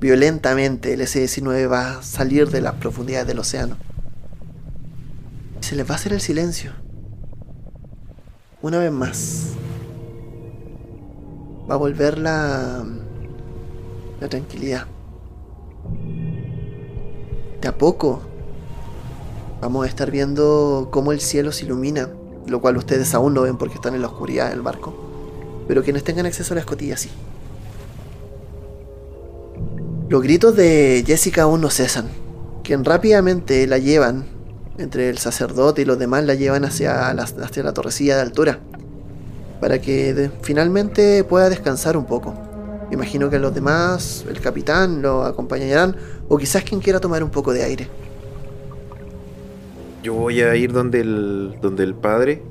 violentamente el S-19 va a salir de las profundidades del océano. Se les va a hacer el silencio. Una vez más. Va a volver la, la tranquilidad. De a poco vamos a estar viendo cómo el cielo se ilumina, lo cual ustedes aún no ven porque están en la oscuridad del barco. Pero quienes tengan acceso a la escotilla sí. Los gritos de Jessica aún no cesan, quien rápidamente la llevan, entre el sacerdote y los demás la llevan hacia la, torrecilla de altura, para que finalmente pueda descansar un poco. Me imagino que los demás, el capitán, lo acompañarán, o quizás quien quiera tomar un poco de aire. Yo voy a ir donde el, donde el padre.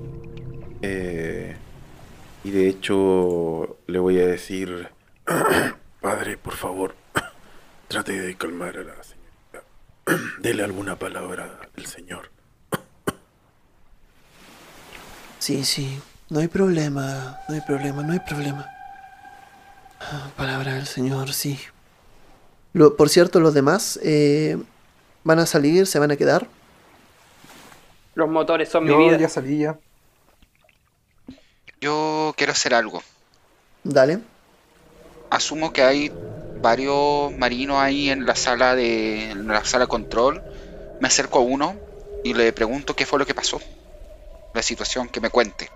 eh, Y de hecho le voy a decir, Padre, por favor, trate de calmar a la señorita. Dele alguna palabra del Señor. Sí, sí, no hay problema, no hay problema, no hay problema. Ah, Palabra del Señor, sí. Lo- por cierto, los demás eh, van a salir, se van a quedar. Los motores son mi Yo vida. ya salí ya. Yo quiero hacer algo. Dale. Asumo que hay varios marinos ahí en la sala de en la sala control. Me acerco a uno y le pregunto qué fue lo que pasó. La situación, que me cuente.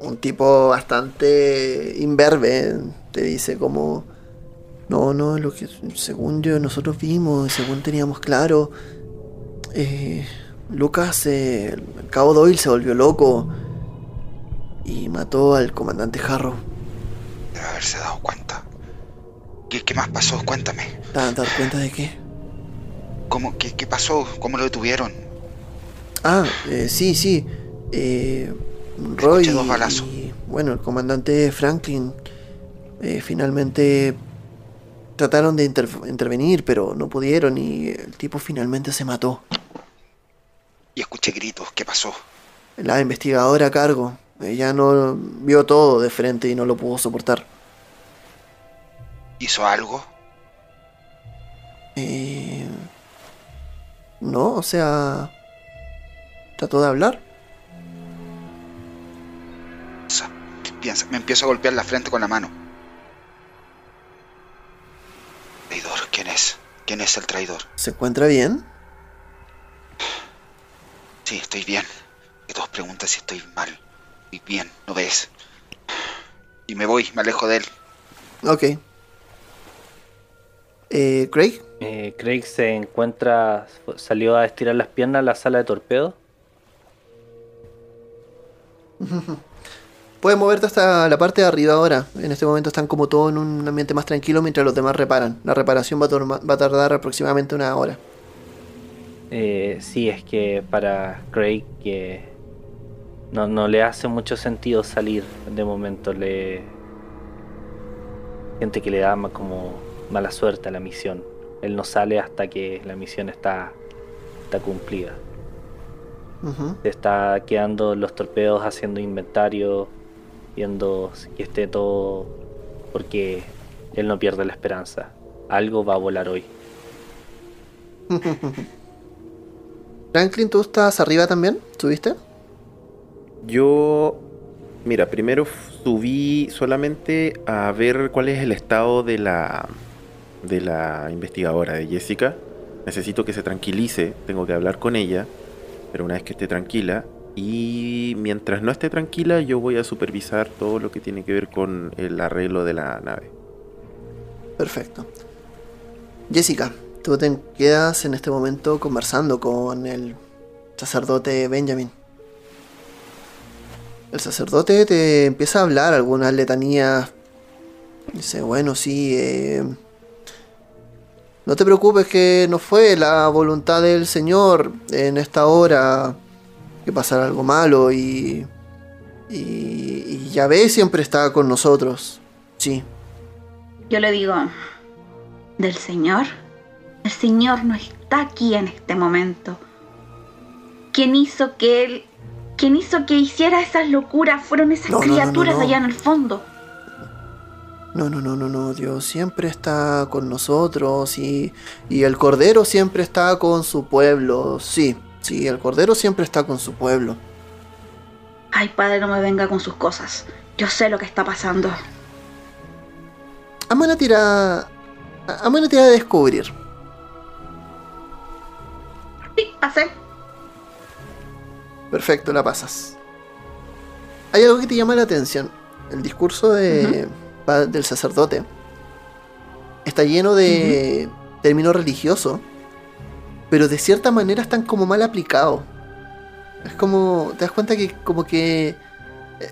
Un tipo bastante imberbe te dice como... No, no, lo que según yo nosotros vimos, según teníamos claro, eh, Lucas, eh, el cabo Doyle se volvió loco y mató al comandante Harrow. Debe haberse dado cuenta. ¿Qué, qué más pasó? Cuéntame. ¿Te dado cuenta de qué? ¿Cómo, qué, ¿Qué pasó? ¿Cómo lo detuvieron? Ah, eh, sí, sí. Eh, Roy y, bueno, el comandante Franklin eh, finalmente trataron de inter- intervenir, pero no pudieron y el tipo finalmente se mató. Y escuché gritos. ¿Qué pasó? La investigadora a cargo, ella no vio todo de frente y no lo pudo soportar. ¿Hizo algo? Eh, no, o sea, trató de hablar. Piensa. Me empiezo a golpear la frente con la mano. Traidor, ¿quién es? ¿Quién es el traidor? ¿Se encuentra bien? Sí, estoy bien. Que todos preguntan si estoy mal. Estoy bien, ¿no ves? Y me voy, me alejo de él. Ok. Eh, Craig, Eh, Craig se encuentra, salió a estirar las piernas a la sala de torpedo. puedes moverte hasta la parte de arriba ahora. En este momento están como todos en un ambiente más tranquilo mientras los demás reparan. La reparación va a, va a tardar aproximadamente una hora. Eh, sí, es que para Craig que no, no le hace mucho sentido salir de momento. Le siente que le da como mala suerte a la misión. Él no sale hasta que la misión está, está cumplida. Se está quedando los torpedos haciendo inventario, viendo si que esté todo, porque él no pierde la esperanza. Algo va a volar hoy. Franklin, ¿tú estás arriba también? ¿Subiste? Yo, mira, primero subí solamente a ver cuál es el estado de la de la investigadora de Jessica. Necesito que se tranquilice, tengo que hablar con ella, pero una vez que esté tranquila y mientras no esté tranquila, yo voy a supervisar todo lo que tiene que ver con el arreglo de la nave. Perfecto. Jessica, tú te quedas en este momento conversando con el sacerdote Benjamin. El sacerdote te empieza a hablar algunas letanías. Dice, bueno, sí, eh, no te preocupes que no fue la voluntad del Señor en esta hora que pasara algo malo y, y, y Yahvé siempre está con nosotros. Sí, Yo le digo, ¿del Señor? El Señor no está aquí en este momento. ¿Quién hizo que él, quién hizo que hiciera esas locuras? Fueron esas No, no, criaturas no. allá en el fondo. No, no, no, no, no, Dios siempre está con nosotros y, y el Cordero siempre está con su pueblo. Sí, sí, el Cordero siempre está con su pueblo. Ay, padre, no me venga con sus cosas. Yo sé lo que está pasando. Hazme una tira. Hazme una tira de descubrir. Sí, pasé. Perfecto, la pasas. Hay algo que te llama la atención. El discurso de, del sacerdote está lleno de términos religiosos, pero de cierta manera están como mal aplicados. Es como, te das cuenta que como que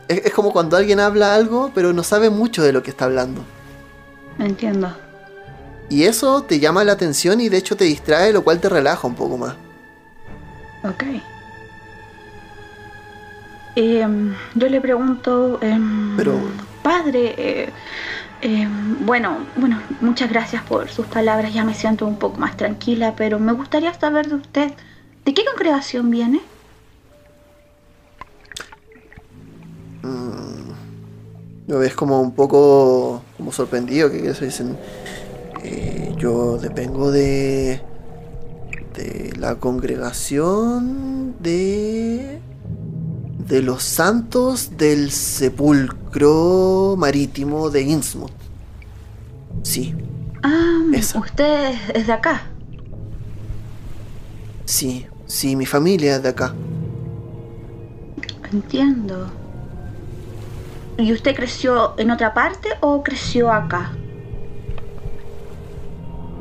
es, es como cuando alguien habla algo, pero no sabe mucho de lo que está hablando. Entiendo. Y eso te llama la atención y de hecho te distrae, lo cual te relaja un poco más. Ok. em, yo le pregunto, em, Pero- padre, eh, em, bueno, bueno, muchas gracias por sus palabras, ya me siento un poco más tranquila, pero me gustaría saber de usted, ¿de qué congregación viene? Lo ves como un poco como sorprendido que eso dicen. eh, yo depengo de de la congregación de de los santos del sepulcro marítimo de Innsmouth. Sí, Ah, Esa. usted es- es de acá. sí, sí, mi familia es de acá. Entiendo. ¿Y usted creció en otra parte o creció acá?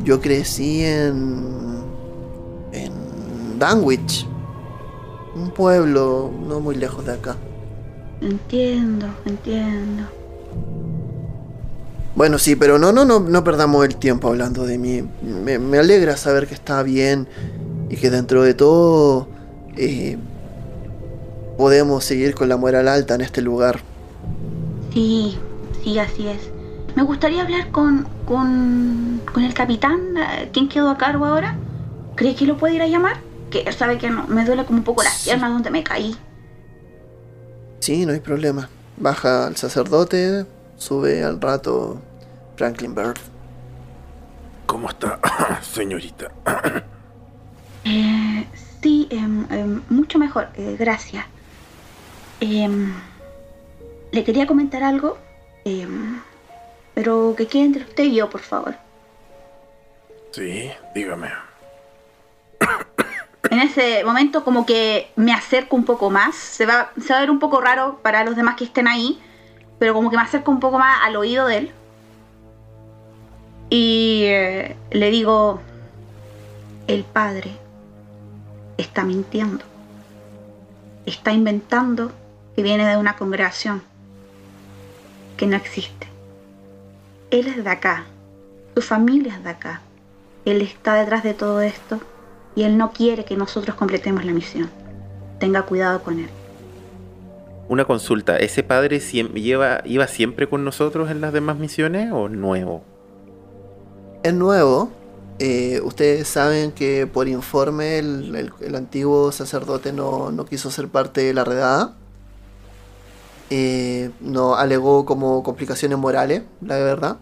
Yo crecí en en Danwich, un pueblo no muy lejos de acá. Entiendo, entiendo. Bueno, sí, pero no, no, no, no perdamos el tiempo hablando de mí. Me, me alegra saber que está bien y que dentro de todo eh, podemos seguir con la moral alta en este lugar. Sí, sí, así es. Me gustaría hablar con, con, con el capitán. eh, ¿Quién quedó a cargo ahora? ¿Cree que lo puede ir a llamar? Que sabe que no, me duele como un poco las Sí. piernas donde me caí. Sí, no hay problema. Baja al sacerdote, sube al rato Franklin Bird. ¿Cómo está, señorita? Eh, sí, em, em, mucho mejor, eh, gracias. Em, le quería comentar algo, pero que quede entre usted y yo, por favor. Sí, dígame. En ese momento como que me acerco un poco más. Se va, se va a ver un poco raro para los demás que estén ahí. Pero como que me acerco un poco más al oído de él. Y eh, le digo, el padre está mintiendo. Está inventando que viene de una congregación que no existe. Él es de acá. Su familia es de acá. Él está detrás de todo esto y él no quiere que nosotros completemos la misión. Tenga cuidado con él. Una consulta, ¿ese padre lleva, iba siempre con nosotros en las demás misiones o nuevo? Es nuevo. eh, ustedes saben que por informe el, el- antiguo sacerdote no, no quiso ser parte de la redada. Eh, no alegó como complicaciones morales, la verdad.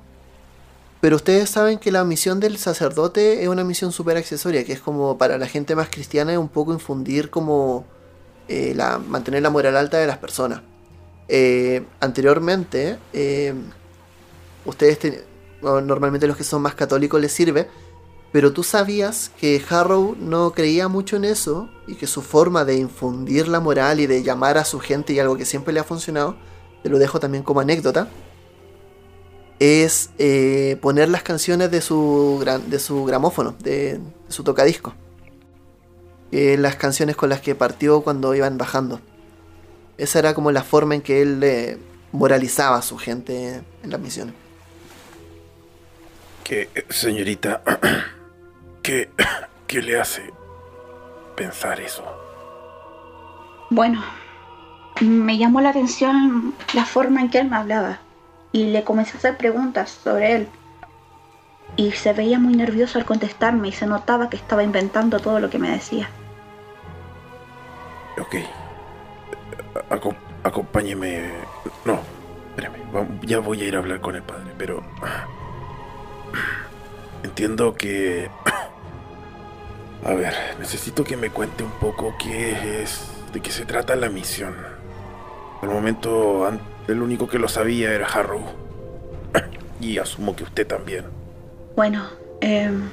Pero ustedes saben que la misión del sacerdote es una misión súper accesoria, que es como para la gente más cristiana es un poco infundir como eh, la, mantener la moral alta de las personas. Anteriormente, ustedes ten- normalmente los que son más católicos les sirve, pero tú sabías que Harrow no creía mucho en eso y que su forma de infundir la moral y de llamar a su gente y algo que siempre le ha funcionado, te lo dejo también como anécdota, es eh, poner las canciones de su, gran- de su gramófono, de, su tocadisco. Eh, las canciones con las que partió cuando iban bajando. Esa era como la forma en que él moralizaba a su gente en las misiones. ¿Qué, eh, señorita? ¿Qué, ¿Qué le hace pensar eso? Bueno, me llamó la atención la forma en que él me hablaba y le comencé a hacer preguntas sobre él. Y se veía muy nervioso al contestarme y se notaba que estaba inventando todo lo que me decía. Ok. Aco- acompáñeme. No, espérame. Ya voy a ir a hablar con el padre, pero. Entiendo que. A ver, necesito que me cuente un poco qué es. de qué se trata la misión. Al momento, el único que lo sabía era Harrow. Y asumo que usted también. Bueno, em,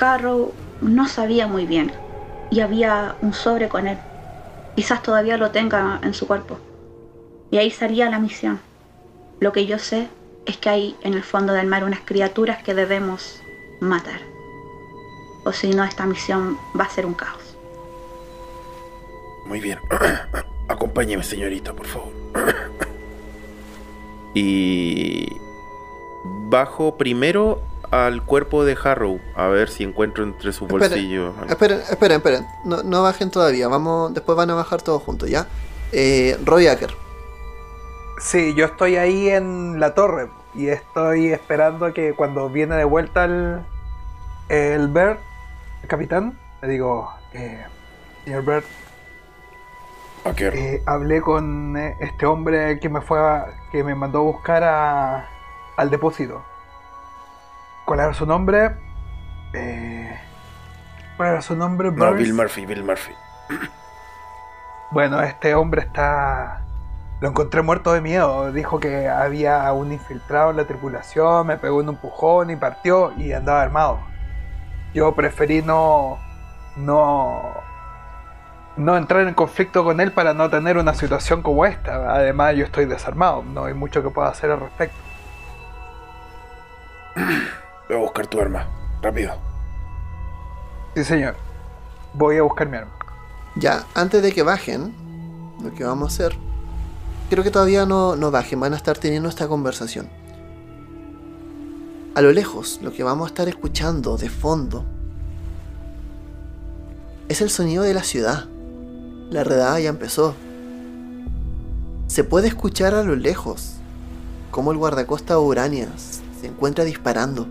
Harrow no sabía muy bien y había un sobre con él. Quizás todavía lo tenga en su cuerpo. Y ahí salía la misión. Lo que yo sé es que hay en el fondo del mar unas criaturas que debemos matar. O si no, esta misión va a ser un caos. Muy bien. Acompáñeme, señorita, por favor. Y bajo primero al cuerpo de Harrow a ver si encuentro entre sus Espera, bolsillos. Esperen, esperen, esperen. No, no bajen todavía. Vamos, después van a bajar todos juntos, ¿ya? Eh, Roy Acker. Sí, yo estoy ahí en la torre y estoy esperando que cuando viene de vuelta el, el Bert, el capitán, le digo, eh, señor Bert, Acker. eh, hablé con eh, este hombre que me fue a- que me mandó a buscar a- al depósito. ¿Cuál era su nombre? Eh, ¿Cuál era su nombre? No? Bill Murphy, Bill Murphy. Bueno, este hombre está. Lo encontré muerto de miedo. Dijo que había un infiltrado en la tripulación, me pegó un empujón y partió y andaba armado. Yo preferí no. no. no entrar en conflicto con él para no tener una situación como esta. Además, yo estoy desarmado, no hay mucho que pueda hacer al respecto. Voy a buscar tu arma. Rápido. Sí, señor. Voy a buscar mi arma. Ya, antes de que bajen, lo que vamos a hacer, creo que todavía no, no bajen, van a estar teniendo esta conversación. A lo lejos, lo que vamos a estar escuchando de fondo es el sonido de la ciudad. La redada ya empezó. Se puede escuchar a lo lejos cómo el guardacosta Urania se encuentra disparando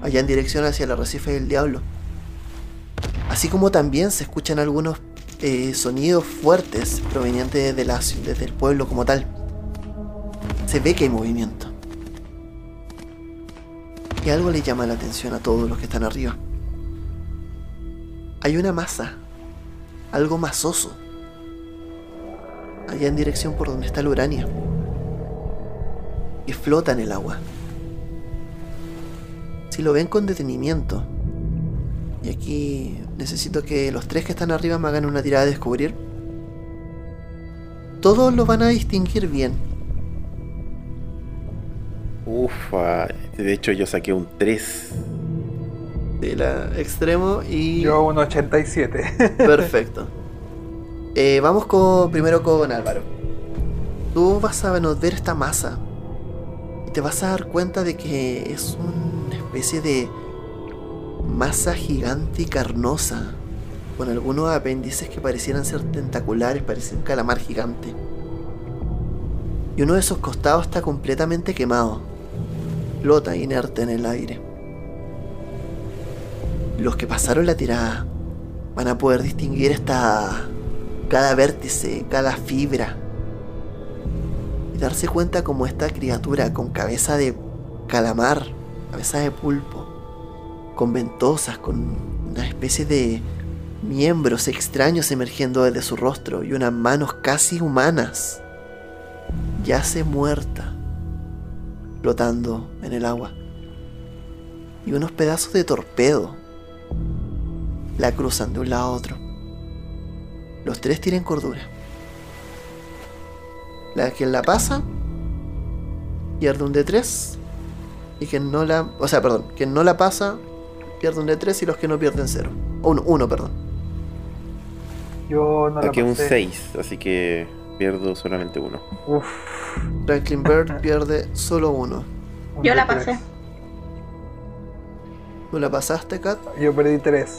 allá en dirección hacia el arrecife del diablo. Así como también se escuchan algunos eh, sonidos fuertes provenientes de la, desde el pueblo como tal. Se ve que hay movimiento. Y algo le llama la atención a todos los que están arriba. Hay una masa, algo masoso, allá en dirección por donde está la Urania, que flota en el agua. Si lo ven con detenimiento, y aquí necesito que los tres que están arriba me hagan una tirada de descubrir. Todos lo van a distinguir bien. Ufa, de hecho yo saqué un 3. De la extremo y... Yo un 87. Perfecto. Eh, vamos con, primero con Álvaro. Tú vas a ver esta masa y te vas a dar cuenta de que es una especie de masa gigante y carnosa, con algunos apéndices que parecieran ser tentaculares, parecen un calamar gigante. Y uno de esos costados está completamente quemado, flota inerte en el aire. Los que pasaron la tirada van a poder distinguir esta cada vértice, cada fibra y darse cuenta como esta criatura con cabeza de calamar, cabeza de pulpo, con ventosas, con una especie de miembros extraños emergiendo desde su rostro y unas manos casi humanas, yace muerta, flotando en el agua. Y unos pedazos de torpedo la cruzan de un lado a otro. Los tres tienen cordura. La quien la pasa pierde un de 3 y quien no la, o sea, perdón, quien no la pasa pierde un de 3 y los que no pierden 0. O un 1, perdón. Yo no Saqué la un pasé. 6, así que pierdo solamente uno. Uf. Franklin Bird pierde solo uno. un Yo la pasé. ¿Tú la pasaste, Kat? Yo perdí tres.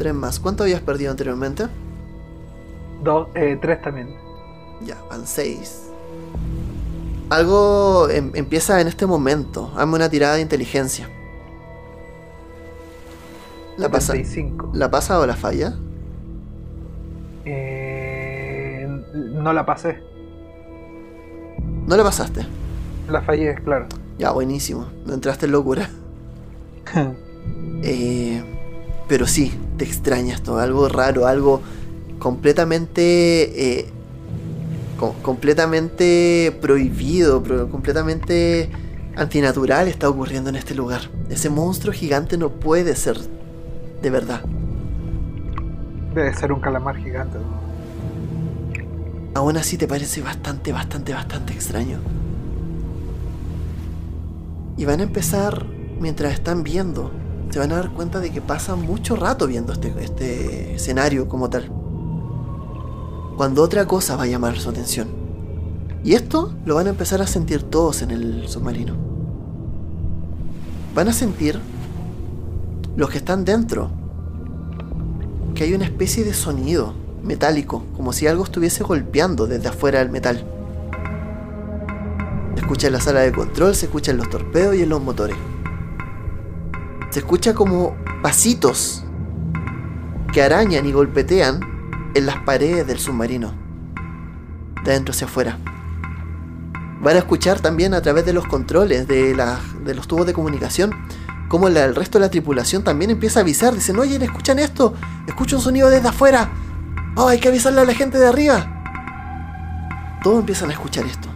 Tres más. ¿Cuánto habías perdido anteriormente? Dos, eh, tres también. Ya, van seis. Algo em- empieza en este momento. Hazme una tirada de inteligencia. ¿La pasa, 75. ¿La pasa o la falla? Eh, no la pasé. No la pasaste. La fallé, claro. Ya, buenísimo. No entraste en locura. Eh, pero sí, te extraña esto. Algo raro, algo completamente. eh, co- completamente prohibido, pro- completamente antinatural está ocurriendo en este lugar. Ese monstruo gigante no puede ser de verdad. Debe ser un calamar gigante. ¿no? Aún así te parece bastante, bastante, bastante extraño. Y van a empezar, mientras están viendo, se van a dar cuenta de que pasan mucho rato viendo este, este escenario como tal. Cuando otra cosa va a llamar su atención. Y esto lo van a empezar a sentir todos en el submarino. Van a sentir, los que están dentro, que hay una especie de sonido metálico, como si algo estuviese golpeando desde afuera del metal. Se escucha en la sala de control, se escucha en los torpedos y en los motores. Se escucha como pasitos que arañan y golpetean en las paredes del submarino, de adentro hacia afuera. Van a escuchar también a través de los controles de, la- de los tubos de comunicación como el resto de la tripulación también empieza a avisar. Dicen, oye, ¿escuchan esto? Escucho un sonido desde afuera. Oh, hay que avisarle a la gente de arriba. Todos empiezan a escuchar esto.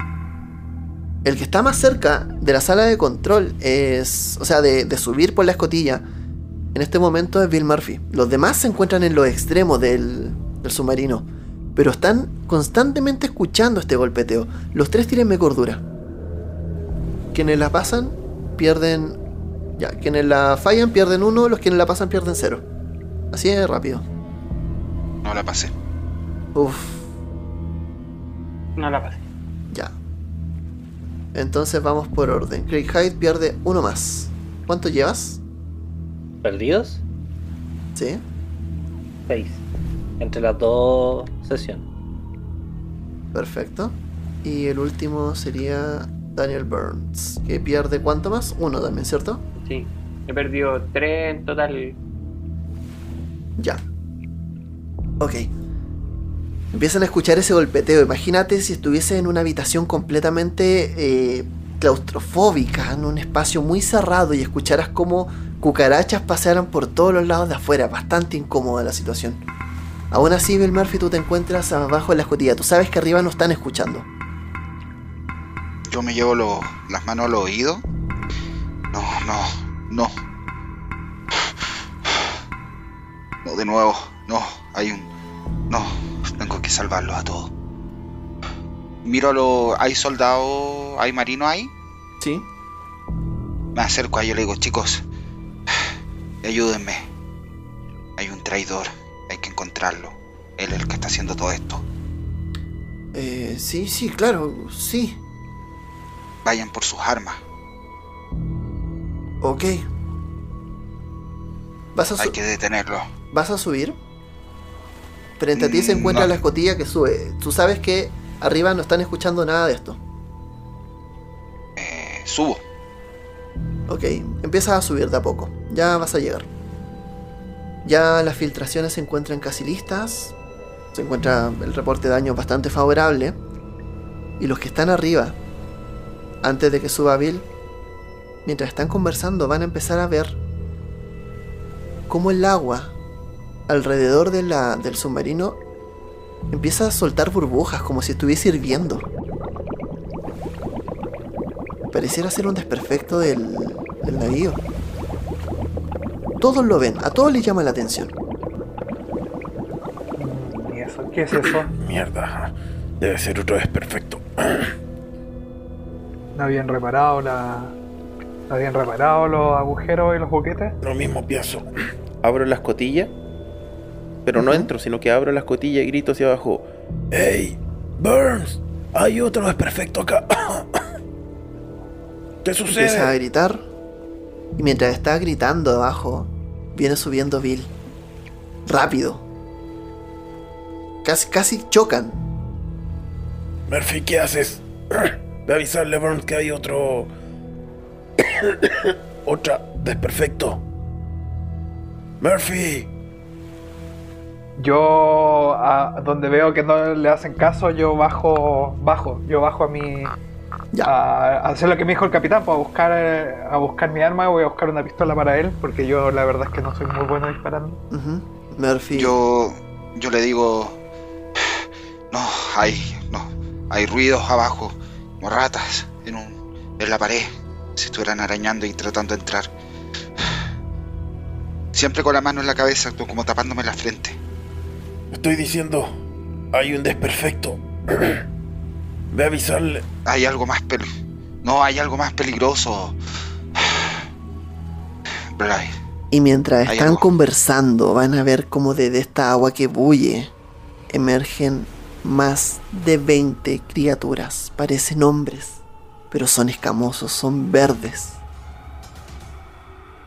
El que está más cerca de la sala de control es, o sea, de, subir por la escotilla, en este momento es Bill Murphy. Los demás se encuentran en los extremos del, del submarino, pero están constantemente escuchando este golpeteo. Los tres tírenme cordura. Quienes la pasan pierden. Ya, quienes la fallan pierden uno, los quienes la pasan pierden cero. Así es rápido. No la pasé. Uf, No la pasé. ya. Entonces vamos por orden. Craig Hyde pierde uno más. ¿Cuánto llevas? ¿Perdidos? Sí. Seis. Entre las dos sesiones. Perfecto. Y el último sería Daniel Burns, que pierde cuánto más? Uno también, ¿cierto? Sí. He perdido tres en total. Ya. Ok. Empiezan a escuchar ese golpeteo. Imagínate si estuviese en una habitación completamente eh, claustrofóbica, en un espacio muy cerrado y escucharas como cucarachas pasearan por todos los lados de afuera. Bastante incómoda la situación. Aún así, Bill Murphy, tú te encuentras abajo de la escotilla. Tú sabes que arriba no están escuchando. Yo me llevo las manos al oído. No, no, no. No, de nuevo. No, hay un... No, tengo que salvarlos a todos. Miro a los... ¿Hay soldados? ¿Hay marinos ahí? ¿Sí? Me acerco a ellos y le digo, chicos, ayúdenme. Hay un traidor, hay que encontrarlo. Él es el que está haciendo todo esto. Eh, sí, sí, claro, sí. Vayan por sus armas. Ok. ¿Vas a, Hay que detenerlo. ¿Vas a subir? Frente a ti se Mm, encuentra no. la escotilla que sube. Tú sabes que arriba no están escuchando nada de esto. Eh, subo. Ok, empiezas a subir de a poco. Ya vas a llegar. Ya las filtraciones se encuentran casi listas. Se encuentra el reporte de daño bastante favorable. Y los que están arriba, antes de que suba Bill, mientras están conversando, van a empezar a ver cómo el agua alrededor de la- del submarino empieza a soltar burbujas, como si estuviese hirviendo. Pareciera ser un desperfecto del, del navío. Todos lo ven, a todos les llama la atención. Mm, ¿Y eso? ¿Qué es eso? Mierda. Debe ser otro desperfecto. ¿No habían reparado la. ¿No habían reparado los agujeros y los boquetes? Lo mismo pienso. Abro la escotilla, pero no entro, sino que abro la escotilla y grito hacia abajo. ¡Hey! ¡Burns! Hay otro desperfecto acá. ¿Qué Empieza a sucede? gritar. Y mientras está gritando abajo, viene subiendo Bill. Rápido. Casi, casi chocan. Murphy, ¿qué haces? Ve a avisarle a Burns que hay otro. Otra desperfecto. Murphy. Yo, a donde veo que no le hacen caso, yo bajo, bajo, yo bajo a mi, Ya. a, a hacer lo que me dijo el capitán, pues a buscar, a buscar mi arma, voy a buscar una pistola para él, porque yo la verdad es que no soy muy bueno disparando. Ujú. Murphy. Yo, yo le digo, no, hay, no, hay ruidos abajo, como ratas en un, en la pared, si estuvieran arañando y tratando de entrar. Siempre con la mano en la cabeza, como tapándome la frente. Estoy diciendo. Hay un desperfecto. Ve a avisarle. Hay algo más peli, no, hay algo más peligroso. Bly, Y mientras están conversando, van a ver cómo de esta agua que bulle emergen más de 20 criaturas. Parecen hombres, pero son escamosos, son verdes.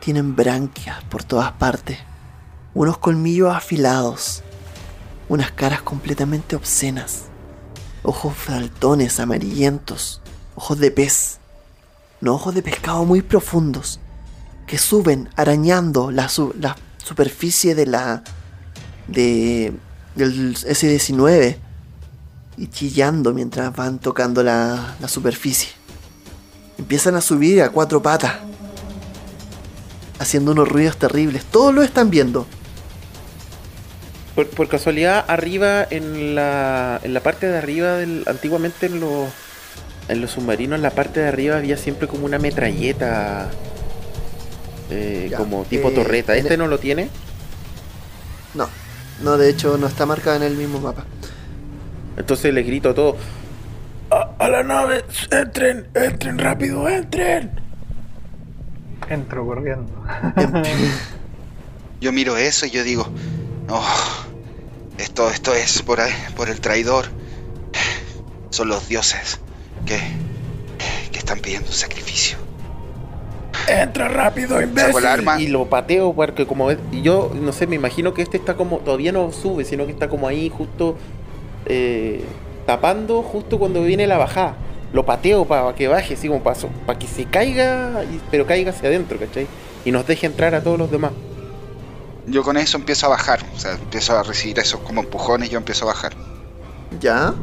Tienen branquias por todas partes, unos colmillos afilados, unas caras completamente obscenas. Ojos faltones, amarillentos, ojos de pez. No ojos de pescado muy profundos, que suben arañando la, la superficie de la. de. del S-19 y chillando mientras van tocando la, la superficie. Empiezan a subir a cuatro patas, haciendo unos ruidos terribles. Todos lo están viendo. Por, por casualidad, arriba en la, en la parte de arriba, del, antiguamente en los, en los submarinos, en la parte de arriba había siempre como una metralleta, eh, Ya, como tipo eh, torreta. ¿Este e- no lo tiene? No, no, de hecho no está marcada en el mismo mapa. Entonces le grito a todo. A, a la nave, entren, entren rápido, entren. Entro corriendo. Yo miro eso y yo digo, oh, esto, esto es por, ahí- por el traidor. Son los dioses que, que están pidiendo un sacrificio. Entra rápido, imbécil. arma. Y lo pateo porque como es- yo no sé, me imagino que este está como todavía no sube, sino que está como ahí justo eh, tapando justo cuando viene la bajada. Lo pateo para que baje, así como paso, para que se caiga, y- pero caiga hacia adentro, ¿cachai? Y nos deje entrar a todos los demás. Yo con eso empiezo a bajar, o sea, empiezo a recibir esos como empujones, yo empiezo a bajar. ¿Ya?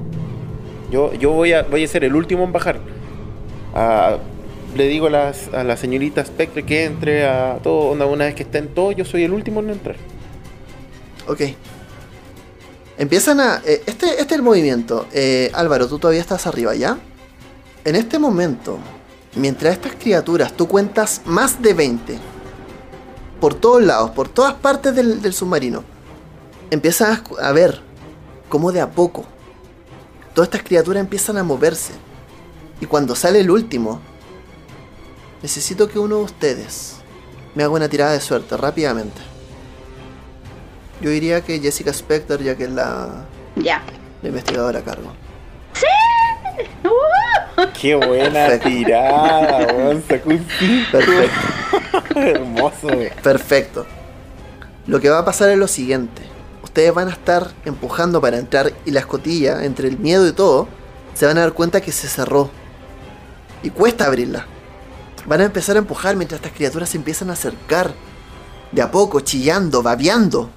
Yo, yo voy a voy a ser el último en bajar. Ah, le digo a, las- a la señorita Spectre que entre a todo, onda, una vez que estén todos, yo soy el último en entrar. Ok. Empiezan a... eh, este, este es el movimiento. Eh, Álvaro, tú todavía estás arriba, ¿ya? En este momento, mientras estas criaturas, tú cuentas más de 20. Por todos lados, por todas partes del, del submarino. Empiezan a, ver cómo de a poco todas estas criaturas empiezan a moverse. Y cuando sale el último, necesito que uno de ustedes me haga una tirada de suerte rápidamente. Yo diría que Jessica Spector, ya que es la, Ya. la investigadora a cargo. Qué buena tirada, weón. Sacó un. Perfecto, Hermoso. perfecto. Lo que va a pasar es lo siguiente. Ustedes van a estar empujando para entrar y la escotilla, entre el miedo y todo, se van a dar cuenta que se cerró. Y cuesta abrirla. Van a empezar a empujar mientras estas criaturas se empiezan a acercar. De a poco, chillando, babeando.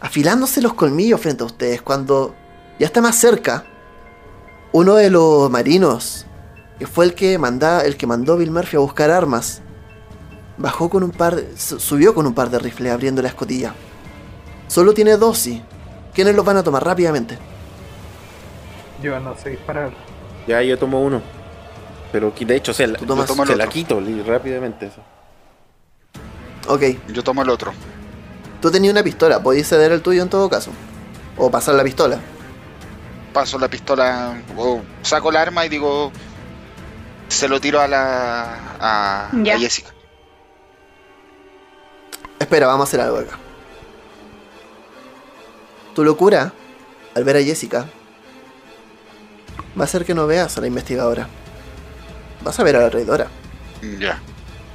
Afilándose los colmillos frente a ustedes. Cuando ya está más cerca, uno de los marinos, que fue el que, manda, el que mandó Bill Murphy a buscar armas, bajó con un par, su- subió con un par de rifles abriendo la escotilla. Solo tiene dos, sí. ¿Quiénes los van a tomar rápidamente? Yo no sé disparar. Ya, yo tomo uno. Pero de hecho se la, Tú tomas- yo tomo el se la quito rápidamente. Eso. Ok, Yo tomo el otro. tú tenías una pistola, podías ceder el tuyo en todo caso. O pasar la pistola. Paso la pistola, o saco el arma y digo, se lo tiro a la a. Jessica. Espera, vamos a hacer algo acá. Tu locura, al ver a Jessica, va a hacer que no veas a la investigadora. Vas a ver a la traidora. Ya.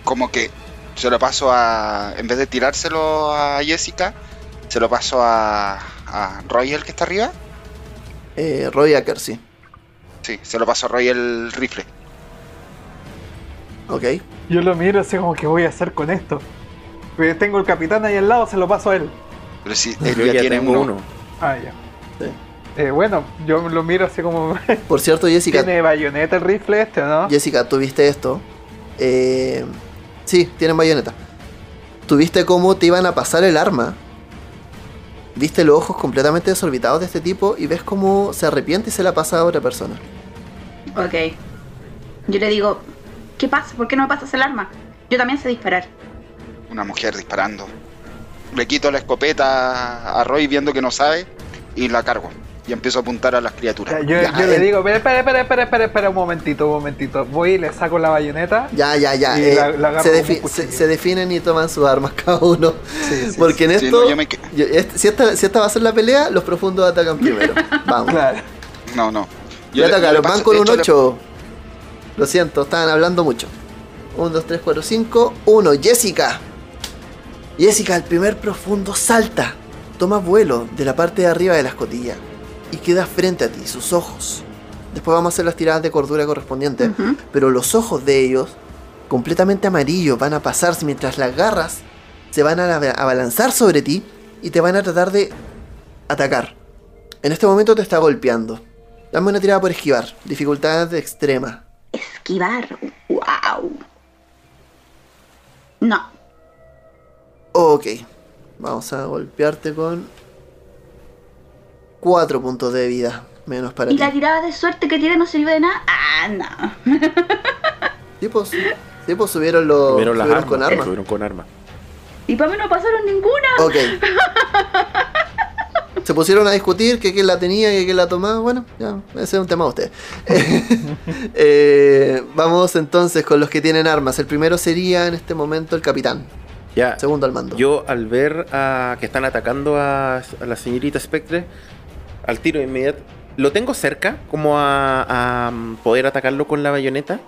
Como que se lo paso a. En vez de tirárselo a Jessica, se lo paso a. a Roy, el que está arriba. Eh, Roy Acker, sí. Sí, se lo paso a Roy el rifle. Ok. Yo lo miro así como que voy a hacer con esto. Porque Tengo el capitán ahí al lado, se lo paso a él. Pero si él ya, ya tiene uno. uno. Ah, ya. Sí. Eh, bueno, yo lo miro así como. Por cierto, Jessica, ¿Tiene bayoneta el rifle este o no? Jessica, tú viste esto. Eh, sí, tienen bayoneta. Tuviste cómo te iban a pasar el arma. Viste los ojos completamente desorbitados de este tipo y ves cómo se arrepiente y se la pasa a otra persona. Ok. Yo le digo, ¿qué pasa? ¿Por qué no me pasas el arma? Yo también sé disparar. Una mujer disparando. Le quito la escopeta a Roy viendo que no sabe y la cargo. Y empiezo a apuntar a las Ya, criaturas. yo Ya, yo le eh. digo, espera, espera, espera, espera, espera, espera un momentito, un momentito. Voy y le saco la bayoneta. Ya, ya, ya. Y eh, la- la se, defi- se- se definen y toman sus armas cada uno. Sí, sí, Porque en Sí, esto, no, yo me yo- este- si, esta, si esta va a ser la pelea, los profundos atacan primero. Vamos. Claro. No, no. Ya le- ataca, le los van con un hecho, le- 8. Lo siento, estaban hablando mucho. 1, 2, 3, 4, 5. 1. Jessica. Jessica, el primer profundo salta. toma vuelo de la parte de arriba de la escotilla y queda frente a ti, sus ojos. Después vamos a hacer las tiradas de cordura correspondientes, pero los ojos de ellos, completamente amarillos, van a pasarse mientras las garras se van a aba- abalanzar sobre ti y te van a tratar de atacar. En este momento te está golpeando. Dame una tirada por esquivar, dificultad extrema. Esquivar. Wow. No. Ok, vamos a golpearte con 4 puntos de vida, menos para ¿Y ti. la tirada de suerte que tiene no sirve de nada? Ah, no. Sí, pues, sí, pues subieron, los, Subieron las subieron armas. con armas. Subieron con armas. Y para mí no pasaron ninguna. Ok. Se pusieron a discutir que quién la tenía y que quién la tomaba. Bueno, ya, ese es un tema de ustedes. Eh, vamos entonces con los que tienen armas. El primero sería en este momento el capitán. Ya. Segundo al mando. Yo al ver a que están atacando a, a la señorita Spectre, al tiro inmediato, ¿lo tengo cerca? Como a, a, mm, poder atacarlo con la bayoneta.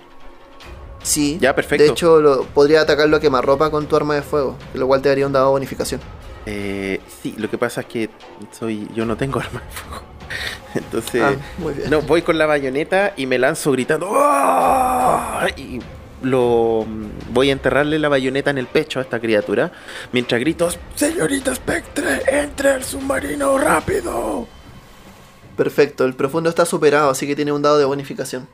Sí. Ya, perfecto. De hecho, lo, podría atacarlo a quemarropa con tu arma de fuego. Lo cual te daría un dado de bonificación. Eh, sí, lo que pasa es que soy yo no tengo arma de fuego. Entonces, Ah, muy bien. no, voy con la bayoneta y me lanzo gritando ¡Ah! y lo voy a enterrarle la bayoneta en el pecho a esta criatura mientras grito Señorita Spectre, entre al submarino rápido. Perfecto. El profundo está superado, así que tiene un dado de bonificación.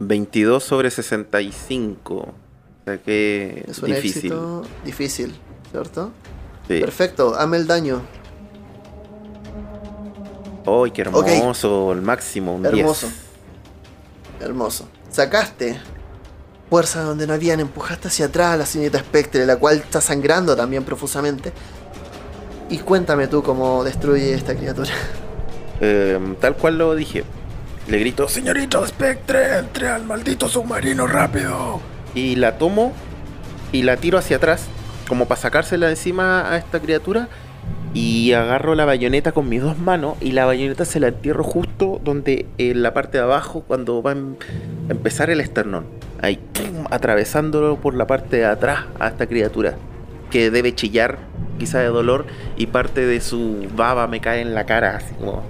22 sobre 65. O sea que Es un difícil. éxito difícil, ¿cierto? Sí. Perfecto. Hazme el daño. ¡Ay, qué hermoso! El máximo, un Hermoso. 10. Hermoso. Sacaste fuerza donde no habían, empujaste hacia atrás a la señorita Spectre, la cual está sangrando también profusamente. Y cuéntame tú cómo destruye esta criatura. Eh, tal cual lo dije. Le grito Señorita Spectre, entre al maldito submarino rápido. y la tomo y la tiro hacia atrás, como para sacársela encima a esta criatura. Y agarro la bayoneta con mis dos manos y la bayoneta se la entierro justo donde en la parte de abajo, cuando va a em- empezar el esternón. Ahí, atravesándolo por la parte de atrás a esta criatura. Que debe chillar, quizá de dolor, y parte de su baba me cae en la cara, así como.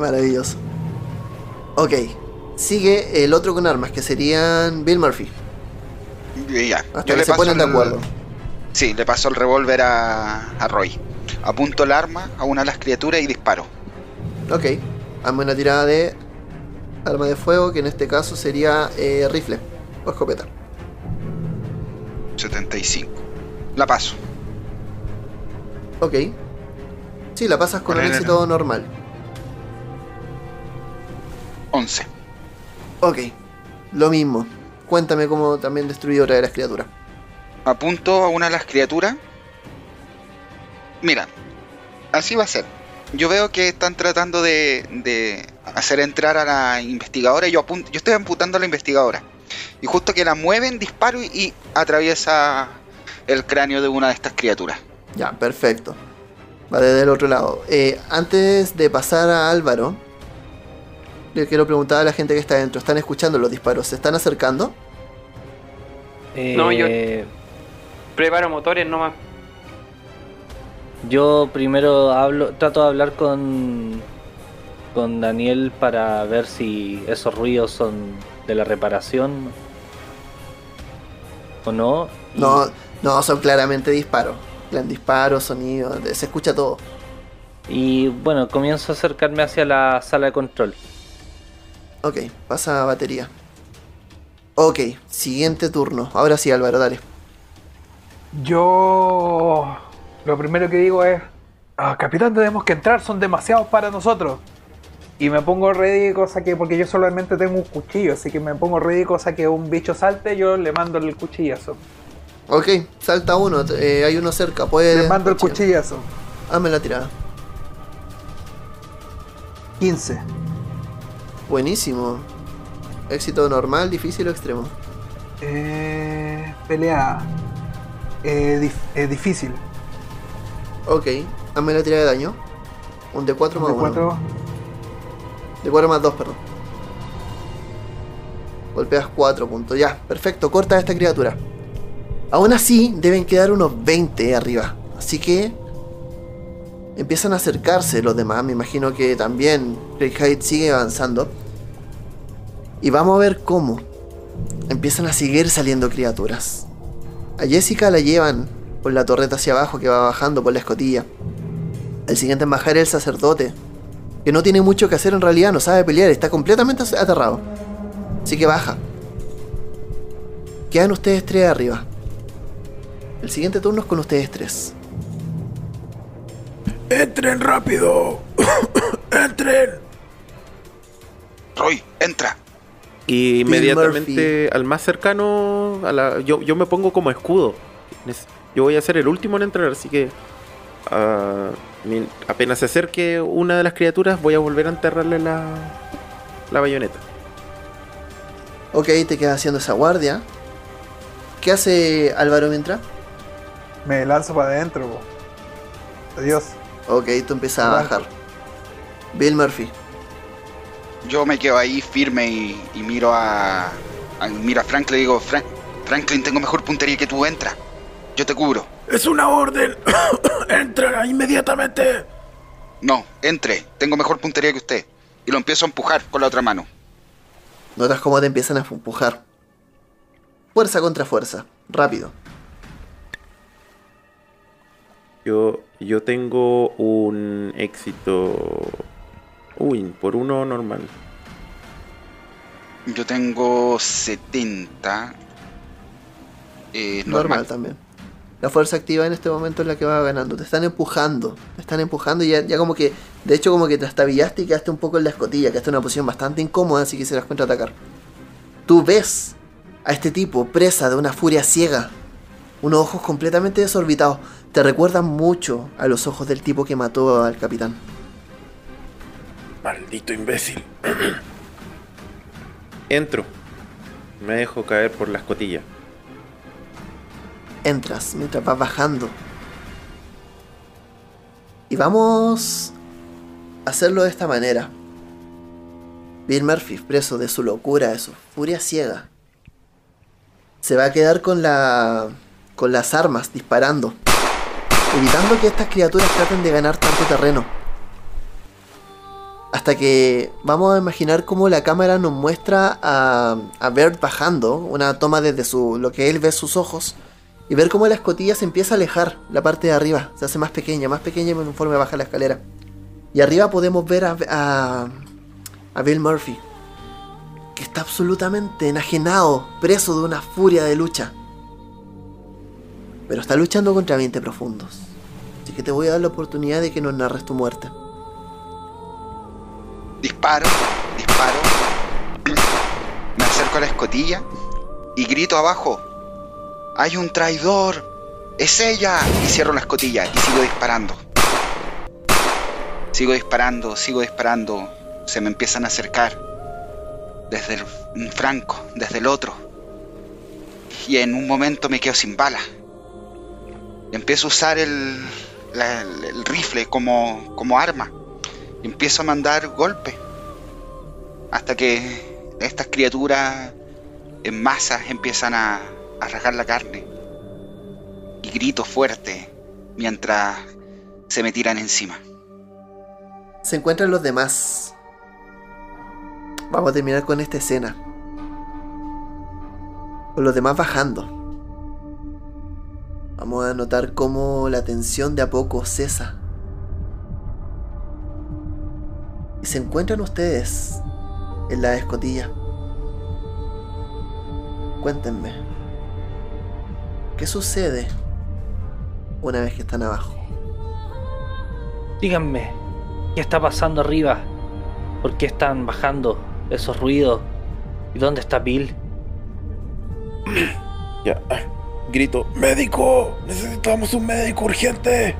Maravilloso. Ok. Sigue el otro con armas, que serían Bill Murphy. Ya. Hasta Yo que le se paso ponen de el- acuerdo. Sí, le paso el revólver a, a Roy. Apunto el arma a una de las criaturas y disparo. Ok. Hazme una tirada de arma de fuego, que en este caso sería eh, rifle o escopeta. 75. La paso. Ok. Sí, la pasas con un éxito normal. 11. Ok. Lo mismo. Cuéntame cómo también destruye otra de las criaturas. Apunto a una de las criaturas. Mira, así va a ser. Yo veo que están tratando de, de hacer entrar a la investigadora y yo, apunto, yo estoy apuntando a la investigadora. Y justo que la mueven, disparo y, y atraviesa el cráneo de una de estas criaturas. Ya, perfecto. Va desde el otro lado. Eh, antes de pasar a Álvaro, le quiero preguntar a la gente que está adentro. ¿Están escuchando los disparos? ¿Se están acercando? No, yo- Eh, Preparo motores nomás. Yo primero hablo, trato de hablar con con Daniel para ver si esos ruidos son de la reparación o no. Y- No, no, son claramente disparos. Plan disparos, sonidos, se escucha todo. Y bueno, comienzo a acercarme hacia la sala de control. Ok, pasa a batería. Ok, siguiente turno. Ahora sí, Álvaro, dale. Yo lo primero que digo es, "Ah, capitán, tenemos que entrar, son demasiados para nosotros. Y me pongo ready, cosa que, porque yo solamente tengo un cuchillo, así que me pongo ready, cosa que un bicho salte, yo le mando el cuchillazo. Ok, salta uno, eh, hay uno cerca, puede. Le mando el cuchillazo. Hazme la tirada. 15. Buenísimo. Éxito normal, difícil o extremo. Eh, pelea. Eh, dif- eh, difícil. Ok, hazme la tirada de daño. Un D4 más De 1. cuatro. De 4 más 2, perdón. Golpeas 4 puntos. Ya, perfecto. Corta a esta criatura. Aún así, deben quedar unos 20 arriba. Así que empiezan a acercarse los demás. Me imagino que también Craig sigue avanzando. Y vamos a ver cómo empiezan a seguir saliendo criaturas. A Jessica la llevan por la torreta hacia abajo que va bajando por la escotilla. El siguiente en bajar es el sacerdote, que no tiene mucho que hacer en realidad, no sabe pelear, está completamente aterrado. Así que baja. Quedan ustedes tres arriba. El siguiente turno es con ustedes tres. ¡Entren rápido! ¡Entren! Roy, entra. Y inmediatamente al más cercano, a la, yo, yo me pongo como escudo. Yo voy a ser el último en entrar, así que ah, mi- apenas se acerque una de las criaturas, voy a volver a enterrarle la, la bayoneta. Ok, te quedas haciendo esa guardia. ¿Qué hace Álvaro mientras? Me lanzo para adentro, po. Adiós. Ok, tú empiezas a bajar. Bill Murphy. Yo me quedo ahí firme y, y miro a, a- miro a Frank le digo, "Frank- Franklin, tengo mejor puntería que tú, entra. Yo te cubro. ¡Es una orden! ¡Entren inmediatamente! No, entre, tengo mejor puntería que usted. Y lo empiezo a empujar con la otra mano. Notas cómo te empiezan a empujar. Fuerza contra fuerza. Rápido. Yo, yo tengo un éxito. Uy, por uno normal. Yo tengo 70. Eh, Normal, normal. también. La fuerza activa en este momento es la que va ganando. Te están empujando. Te están empujando y ya, ya como que. De hecho, como que te estabillaste y quedaste un poco en la escotilla. Quedaste en una posición bastante incómoda si quisieras contraatacar. Tú ves a este tipo presa de una furia ciega. Unos ojos completamente desorbitados. Te recuerdan mucho a los ojos del tipo que mató al capitán. ¡Maldito imbécil! Entro. Me dejo caer por la escotilla. entras mientras vas bajando. Y vamos a hacerlo de esta manera. Bill Murphy, preso de su locura, de su furia ciega, se va a quedar con la con las armas disparando, evitando que estas criaturas traten de ganar tanto terreno. Hasta que vamos a imaginar cómo la cámara nos muestra a, a Bert bajando, una toma desde su, lo que él ve sus ojos, y ver cómo la escotilla se empieza a alejar, la parte de arriba, se hace más pequeña, más pequeña conforme baja la escalera. Y arriba podemos ver a, a, a Bill Murphy, que está absolutamente enajenado, preso de una furia de lucha. Pero está luchando contra 20 profundos. Así que te voy a dar la oportunidad de que nos narres tu muerte. Disparo, disparo. Me acerco a la escotilla y grito abajo. ¡Hay un traidor! ¡Es ella! Y cierro la escotilla y sigo disparando. Sigo disparando, sigo disparando. Se me empiezan a acercar. Desde el franco, desde el otro. Y en un momento me quedo sin bala. Empiezo a usar el, el- rifle como, como arma. Y empiezo a mandar golpes. Hasta que estas criaturas en masa empiezan a, a rasgar la carne. Y grito fuerte mientras se me tiran encima. Se encuentran los demás. Vamos a terminar con esta escena. Con los demás bajando. Vamos a notar cómo la tensión de a poco cesa. Y se encuentran ustedes en la escotilla. Cuéntenme. ¿Qué sucede una vez que están abajo? Díganme, ¿qué está pasando arriba? ¿Por qué están bajando esos ruidos? ¿Y dónde está Bill? Ya. Grito. ¡Médico! ¡Necesitamos un médico urgente!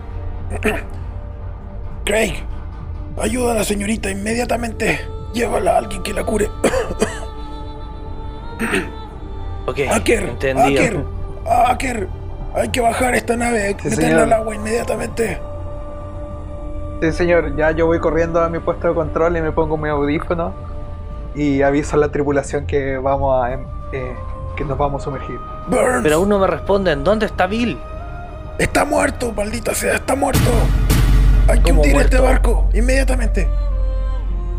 Craig, ayuda a la señorita inmediatamente. Llévala a alguien que la cure. Ok, Aker, entendido. Aker, Aker, hay que bajar esta nave, hay que Sí, meterla señor. al agua inmediatamente. Sí, señor, ya yo voy corriendo a mi puesto de control y me pongo mi audífono y aviso a la tripulación que vamos a, em- eh, que nos vamos a sumergir. Burns. Pero aún no me responden, ¿dónde está Bill? Está muerto, maldita sea, está muerto. Hay que ¿Cómo hundir este muerto? barco, inmediatamente.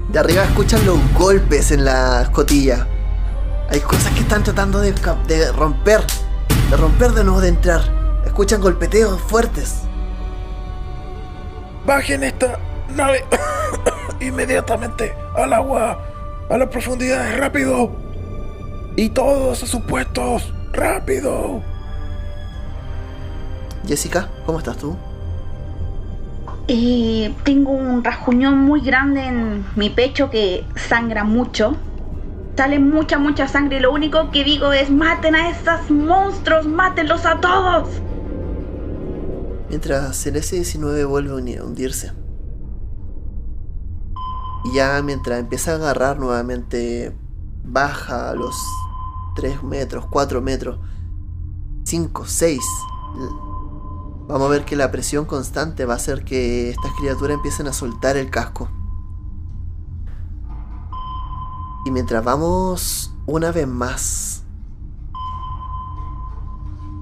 De arriba escuchan los golpes en la escotilla. Hay cosas que están tratando de, de romper. De romper de nuevo, de entrar. Escuchan golpeteos fuertes. Bajen esta nave inmediatamente al agua, a las profundidades, rápido. Y todos a sus puestos, rápido. Jessica, ¿cómo estás tú? Eh, tengo un rasguñón muy grande en mi pecho que sangra mucho. Sale mucha, mucha sangre y lo único que digo es maten a estos monstruos, mátenlos a todos. Mientras el S-19 vuelve a hundirse. Y ya mientras empieza a agarrar nuevamente, baja a los 3 metros, 4 metros, 5, 6. Vamos a ver que la presión constante va a hacer que estas criaturas empiecen a soltar el casco. Y mientras vamos una vez más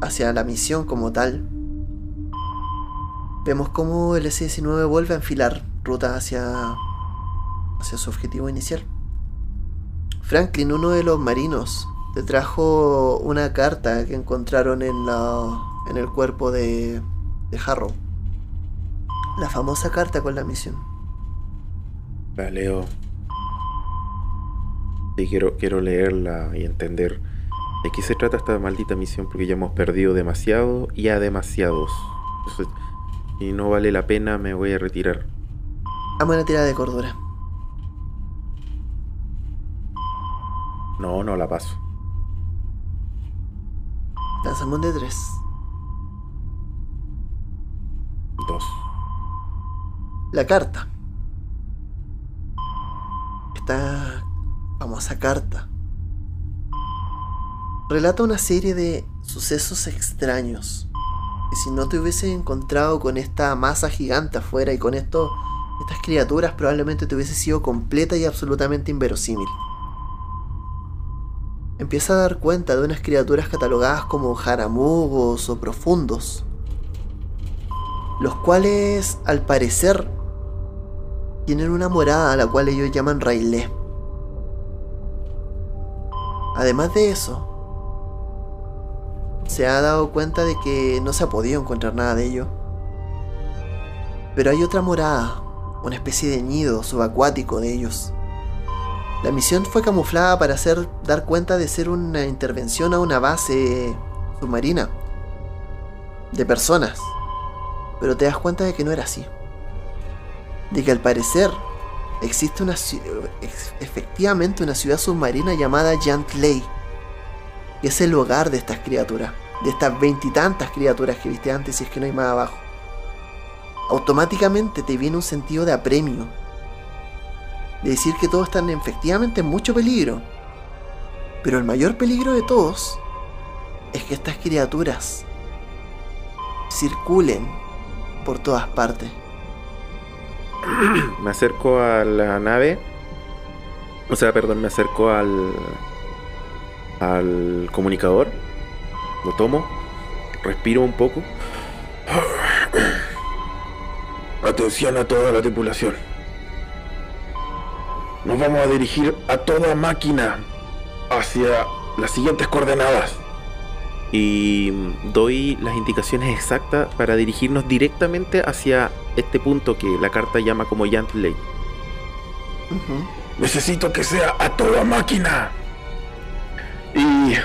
hacia la misión como tal, Vemos cómo el S-19 vuelve a enfilar ruta hacia, hacia su objetivo inicial. Franklin, uno de los marinos, te trajo una carta que encontraron en, la, en el cuerpo de, de Harrow. La famosa carta con la misión. La leo. Sí, quiero, quiero leerla y entender de qué se trata esta maldita misión porque ya hemos perdido demasiado y a demasiados. Entonces, si no vale la pena, me voy a retirar. Dame una tirada de cordura. No, no la paso. Lanzamos de 3. Dos. La carta. Esta famosa carta relata una serie de sucesos extraños. Que si no te hubiese encontrado con esta masa gigante afuera y con esto, estas criaturas, probablemente te hubiese sido completa y absolutamente inverosímil. Empieza a dar cuenta de unas criaturas catalogadas como jaramugos o profundos, los cuales al parecer tienen una morada a la cual ellos llaman Railé. Además de eso, se ha dado cuenta de que no se ha podido encontrar nada de ello. Pero hay otra morada, una especie de nido subacuático de ellos. La misión fue camuflada para hacer dar cuenta de ser una intervención a una base submarina de personas. Pero te das cuenta de que no era así. De que al parecer existe una efectivamente una ciudad submarina llamada Yantley. Que es el hogar de estas criaturas. De estas veintitantas criaturas que viste antes, si es que no hay más abajo. Automáticamente te viene un sentido de apremio. De decir que todos están efectivamente en mucho peligro. Pero el mayor peligro de todos es que estas criaturas circulen por todas partes. Me acerco a la nave. O sea, perdón, me acerco al. al comunicador. Lo tomo. Respiro un poco. Atención a toda la tripulación. Nos vamos a dirigir a toda máquina hacia las siguientes coordenadas. Y doy las indicaciones exactas para dirigirnos directamente hacia este punto que la carta llama como Yantley. Necesito que sea a toda máquina. Y...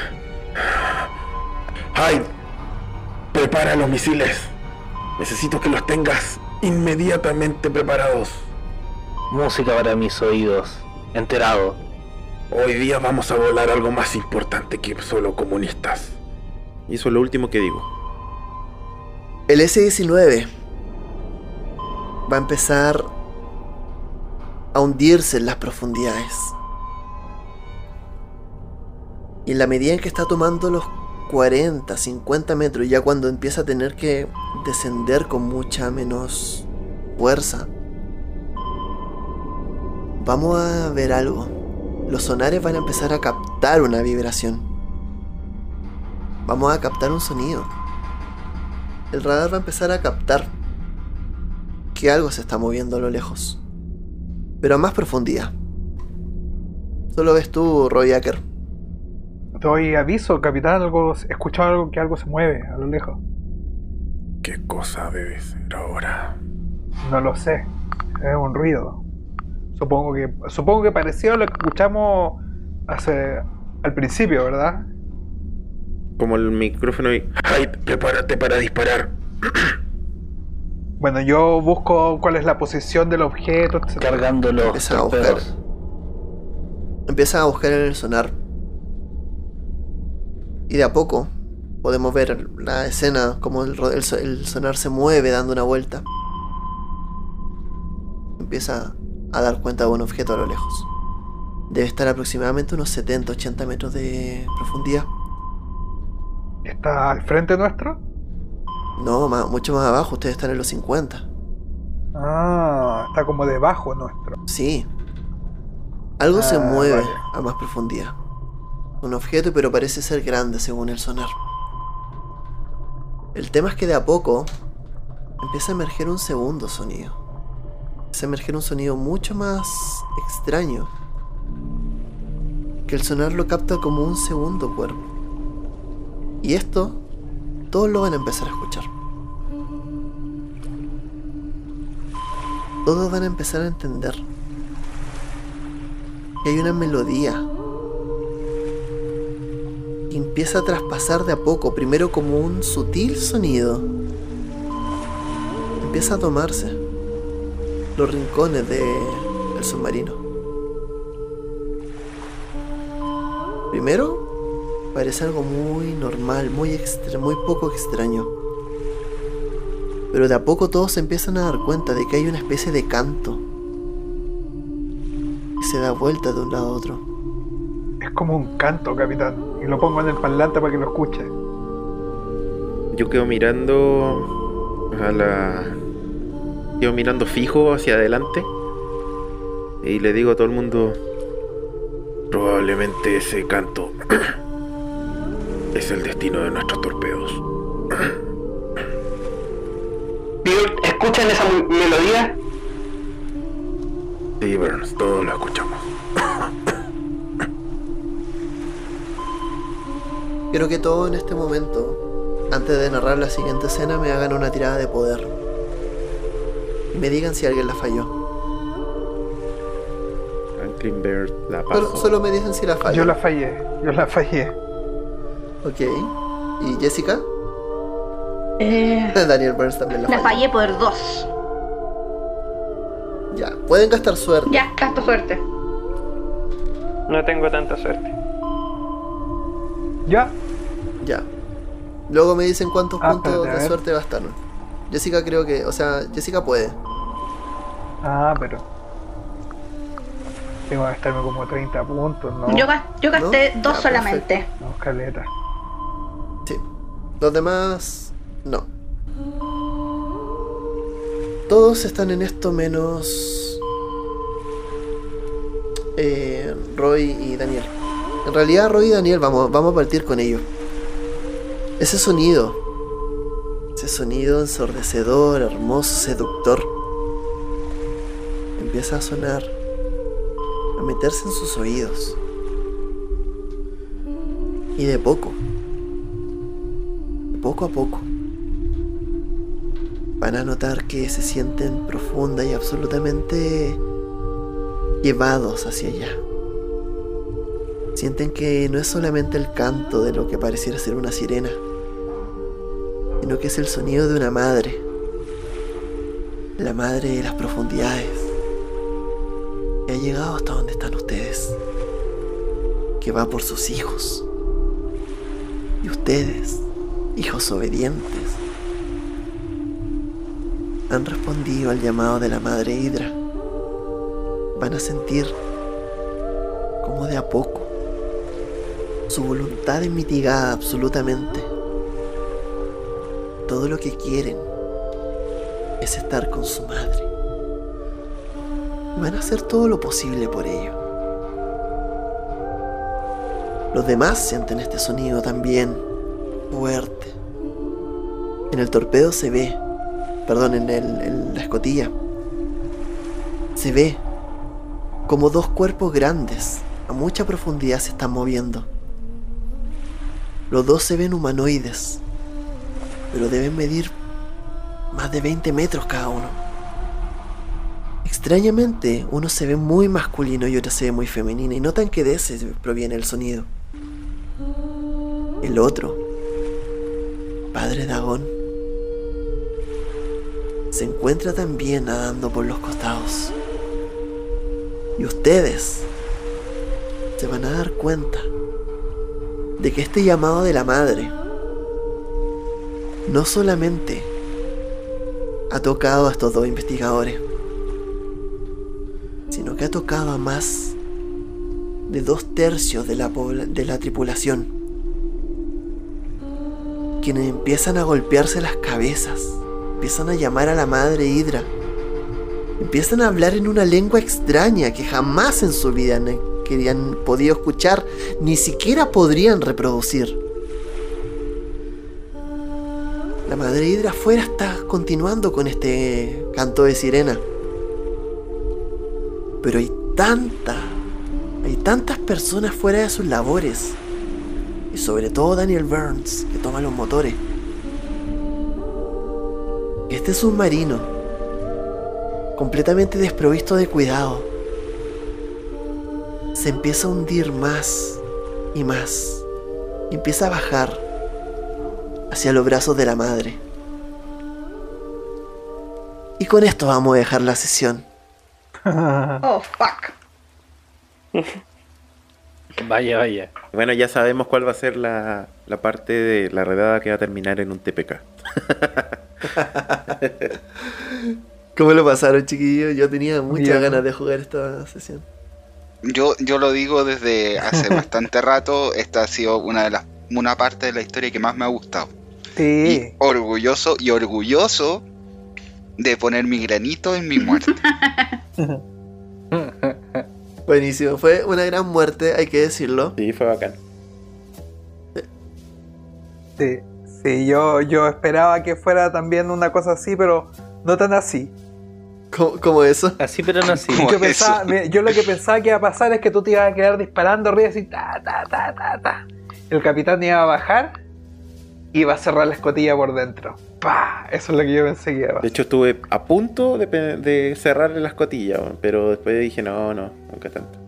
Hyde, prepara los misiles. Necesito que los tengas inmediatamente preparados. Música para mis oídos. Enterado. Hoy día vamos a volar algo más importante que solo comunistas. Y eso es lo último que digo. El S-19 va a empezar a hundirse en las profundidades. Y en la medida en que está tomando los 40, 50 metros, ya cuando empieza a tener que descender con mucha menos fuerza, vamos a ver algo. Los sonares van a empezar a captar una vibración. vamos a captar un sonido. El radar va a empezar a captar que algo se está moviendo a lo lejos, pero a más profundidad. Solo ves tú, Roy Acker. Doy aviso, capitán, algo, he escuchado algo que algo se mueve a lo lejos. ¿Qué cosa debe ser ahora? No lo sé. Es un ruido. Supongo que supongo que parecido a lo que escuchamos hace al principio, ¿verdad? Como el micrófono y. ¡Ay, prepárate para disparar! Bueno, yo busco cuál es la posición del objeto, etc. Cargando los Empiezan a buscar. Empiezan a buscar en el sonar. Y de a poco podemos ver la escena, como el, el sonar se mueve dando una vuelta. Empieza a dar cuenta de un objeto a lo lejos. Debe estar aproximadamente unos 70-80 metros de profundidad. ¿Está al frente nuestro? No, mucho más abajo, ustedes están en los 50. Ah, está como debajo nuestro. Sí. Algo se Ah, mueve vale. a más profundidad. Un objeto, pero parece ser grande según el sonar. El tema es que de a poco empieza a emerger un segundo sonido. A emerger un sonido mucho más extraño. Que el sonar lo capta como un segundo cuerpo. Y esto, todos lo van a empezar a escuchar. Todos van a empezar a entender que hay una melodía que empieza a traspasar de a poco, primero como un sutil sonido, empieza a tomarse los rincones de- del submarino. Primero parece algo muy normal, muy extra, muy poco extraño. Pero de a poco todos se empiezan a dar cuenta de que hay una especie de canto que se da vuelta de un lado a otro. Es como un canto, capitán. Y lo pongo en el parlante para que lo escuche. Yo quedo mirando a la. Quedo mirando fijo hacia adelante. Y le digo a todo el mundo. Probablemente ese canto es el destino de nuestros torpedos. ¿escuchan esa melodía? Sí, Burns, todos lo escuchamos. Quiero que todos en este momento, antes de narrar la siguiente escena, me hagan una tirada de poder. Y me digan si alguien la falló. Franklin Bird la paso. Solo, solo me dicen si la falló. Yo la fallé, yo la fallé. Ok. ¿Y Jessica? Eh, Daniel Burns también la, la falló. fallé por dos. Ya, pueden gastar suerte. Ya, gasto suerte. No tengo tanta suerte. ¿Ya? Ya. Luego me dicen cuántos Ah, puntos de suerte gastaron. Jessica creo que, o sea, Jessica puede. Ah, pero. Tengo que gastarme como 30 puntos, ¿no? Yo, yo gasté ¿No? dos Ya, solamente. No, caleta. Sí. Los demás, no. Todos están en esto menos eh, Roy y Daniel. En realidad Roy y Daniel vamos, vamos a partir con ellos. Ese sonido, ese sonido ensordecedor, hermoso, seductor, empieza a sonar, a meterse en sus oídos. Y de poco, poco a poco van a notar que se sienten profunda y absolutamente llevados hacia allá. Sienten que no es solamente el canto de lo que pareciera ser una sirena, que es el sonido de una madre, la madre de las profundidades, que ha llegado hasta donde están ustedes, que va por sus hijos. Y ustedes, hijos obedientes, han respondido al llamado de la madre Hidra. Van a sentir como de a poco su voluntad es mitigada absolutamente. Todo lo que quieren es estar con su madre. Van a hacer todo lo posible por ello. Los demás sienten este sonido también fuerte. En el torpedo se ve, perdón, en, en la escotilla, se ve como dos cuerpos grandes a mucha profundidad se están moviendo. Los dos se ven humanoides, pero deben medir más de 20 metros cada uno. Extrañamente, uno se ve muy masculino y otro se ve muy femenino, y notan que de ese proviene el sonido. El otro, Padre Dagón, se encuentra también nadando por los costados. Y ustedes se van a dar cuenta de que este llamado de la madre no solamente ha tocado a estos dos investigadores, sino que ha tocado a más de dos tercios de la, de la tripulación, quienes empiezan a golpearse las cabezas, empiezan a llamar a la madre Hidra, empiezan a hablar en una lengua extraña que jamás en su vida han, que han podido escuchar, ni siquiera podrían reproducir. Madre Hidra afuera está continuando con este canto de sirena. Pero hay tanta, hay tantas personas fuera de sus labores. Y sobre todo Daniel Burns, que toma los motores. Este submarino, completamente desprovisto de cuidado, se empieza a hundir más y más. Y empieza a bajar hacia los brazos de la madre. Y con esto vamos a dejar la sesión. Oh, fuck. Vaya, vaya. Bueno, ya sabemos cuál va a ser la, la parte de la redada que va a terminar en un TPK. ¿Cómo lo pasaron, chiquillos? Yo tenía muchas Bien. ganas de jugar esta sesión. Yo, yo lo digo desde hace bastante rato, esta ha sido una de las una parte de la historia que más me ha gustado. Sí. Y orgulloso y orgulloso de poner mi granito en mi muerte. Buenísimo, fue una gran muerte, hay que decirlo. Sí, fue bacán. Sí, sí, yo, yo esperaba que fuera también una cosa así, pero no tan así. ¿Cómo, cómo eso? Así, pero no así. Yo lo que pensaba que iba a pasar es que tú te ibas a quedar disparando arriba así, ta, ta, ta, ta, ta. El capitán iba a bajar y iba a cerrar la escotilla por dentro. ¡Pah! Eso es lo que yo pensé que iba a De hecho, estuve a punto de, de cerrarle la escotilla, pero después dije, no, no, nunca tanto.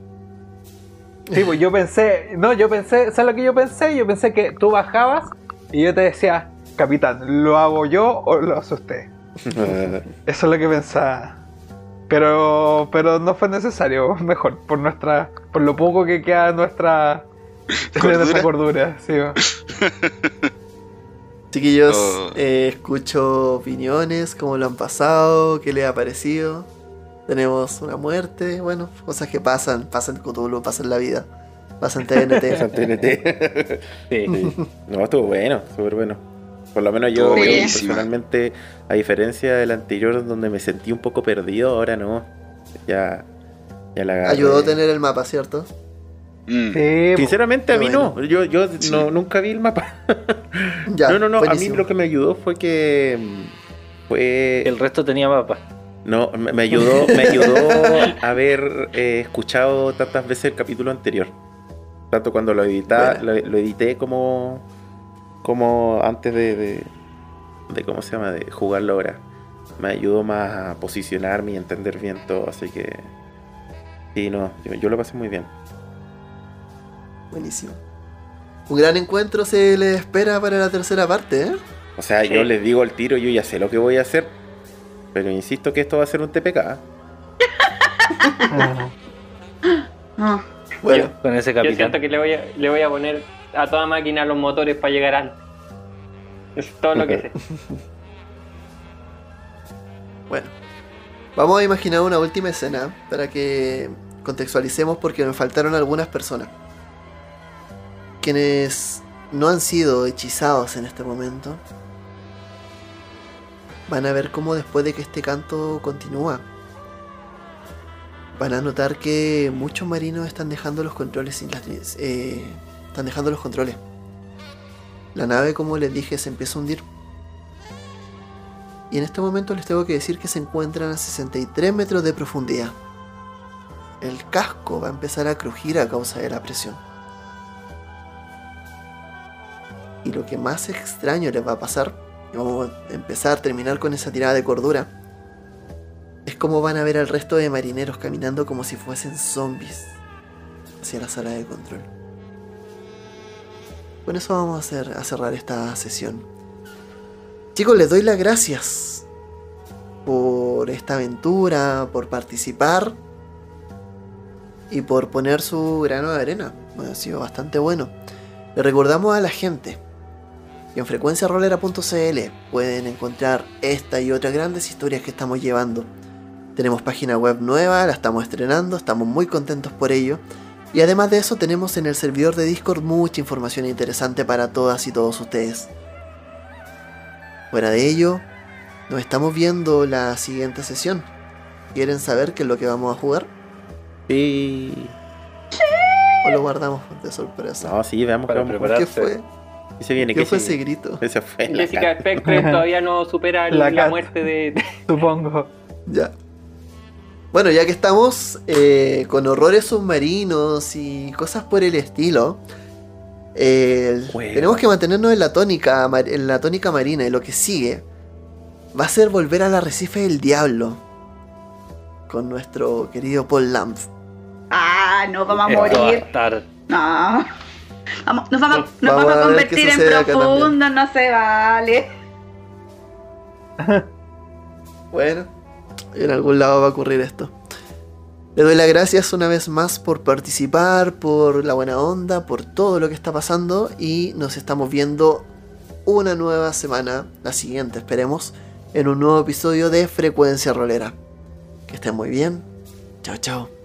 Sí, pues yo pensé, no, yo pensé, ¿sabes lo que yo pensé? Yo pensé que tú bajabas y yo te decía, capitán, ¿lo hago yo o lo hace usted? Eso es lo que pensaba. Pero, pero no fue necesario, mejor, por nuestra, por lo poco que queda nuestra, de nuestra cordura, sí. Chiquillos, Oh. eh, escucho opiniones, cómo lo han pasado, qué les ha parecido. Tenemos una muerte, bueno, cosas que pasan, pasan en Cthulhu, pasan en la vida, pasan en TNT. San TNT. Sí. Sí. No, estuvo bueno, súper bueno. Por lo menos yo, personalmente, a diferencia del anterior donde me sentí un poco perdido, ahora no. Ya, ya la agarré. Ayudó a tener el mapa, ¿cierto? Mm. Sí. Sinceramente a mí Bueno. no, yo, yo Sí. no, nunca vi el mapa. Ya, no, no, no, a mí lo que me ayudó fue que mm, fue El resto tenía mapa. no, me me ayudó, me ayudó a haber eh, escuchado tantas veces el capítulo anterior. Tanto cuando lo edita, lo, lo edité como como antes de, de, de cómo se llama de jugarlo ahora. Me ayudó más a posicionarme y entender bien todo, así que sí, no, yo, yo lo pasé muy bien. Buenísimo. Un gran encuentro se les espera para la tercera parte, ¿eh? O sea, yo les digo al tiro, yo ya sé lo que voy a hacer, pero insisto que esto va a ser un TPK. Bueno, Con ese Yo capitán. siento que le voy, a, le voy a poner a toda máquina los motores para llegar antes. Es todo lo que sé. bueno. Vamos a imaginar una última escena para que contextualicemos porque me faltaron algunas personas. Quienes no han sido hechizados en este momento. Van a ver cómo después de que este canto continúa. Van a notar que muchos marinos están dejando los controles sin las, eh, están dejando los controles. La nave, como les dije, se empieza a hundir. Y en este momento les tengo que decir que se encuentran a 63 metros de profundidad. El casco va a empezar a crujir a causa de la presión. Y lo que más extraño les va a pasar, y vamos a empezar a terminar con esa tirada de cordura, es como van a ver al resto de marineros caminando como si fuesen zombies hacia la sala de control. Con eso vamos a, cerrar esta sesión. Chicos, les doy las gracias por esta aventura, por participar y por poner su grano de arena. Ha sido bastante bueno. Le recordamos a la gente que en frecuenciarolera.cl pueden encontrar esta y otras grandes historias que estamos llevando. Tenemos página web nueva, la estamos estrenando, estamos muy contentos por ello. Y además de eso tenemos en el servidor de Discord mucha información interesante para todas y todos ustedes. Fuera de ello, nos estamos viendo la siguiente sesión. ¿Quieren saber qué es lo que vamos a jugar? Sí. ¿O lo guardamos de sorpresa? No, sí, veamos Para qué vamos. ¿Qué fue? ¿Qué se viene? ¿Qué ¿Qué fue se ese grito? Ese fue Jessica. Spectre todavía no supera La muerte de. Supongo. Ya. Bueno, ya que estamos eh, con horrores submarinos y cosas por el estilo, eh, tenemos que mantenernos en la tónica, en la tónica marina y lo que sigue va a ser volver al arrecife del diablo con nuestro querido Paul Lamp. Ah, no vamos a Esto va a morir. estar. No. Vamos, nos vamos, nos Vamos vamos a convertir en sucede acá también. profundo, no se vale. Bueno, en algún lado va a ocurrir esto. Le doy las gracias una vez más por participar, por la buena onda, por todo lo que está pasando y nos estamos viendo una nueva semana, la siguiente esperemos, en un nuevo episodio de Frecuencia Rolera. Que estén muy bien. Chao, chao.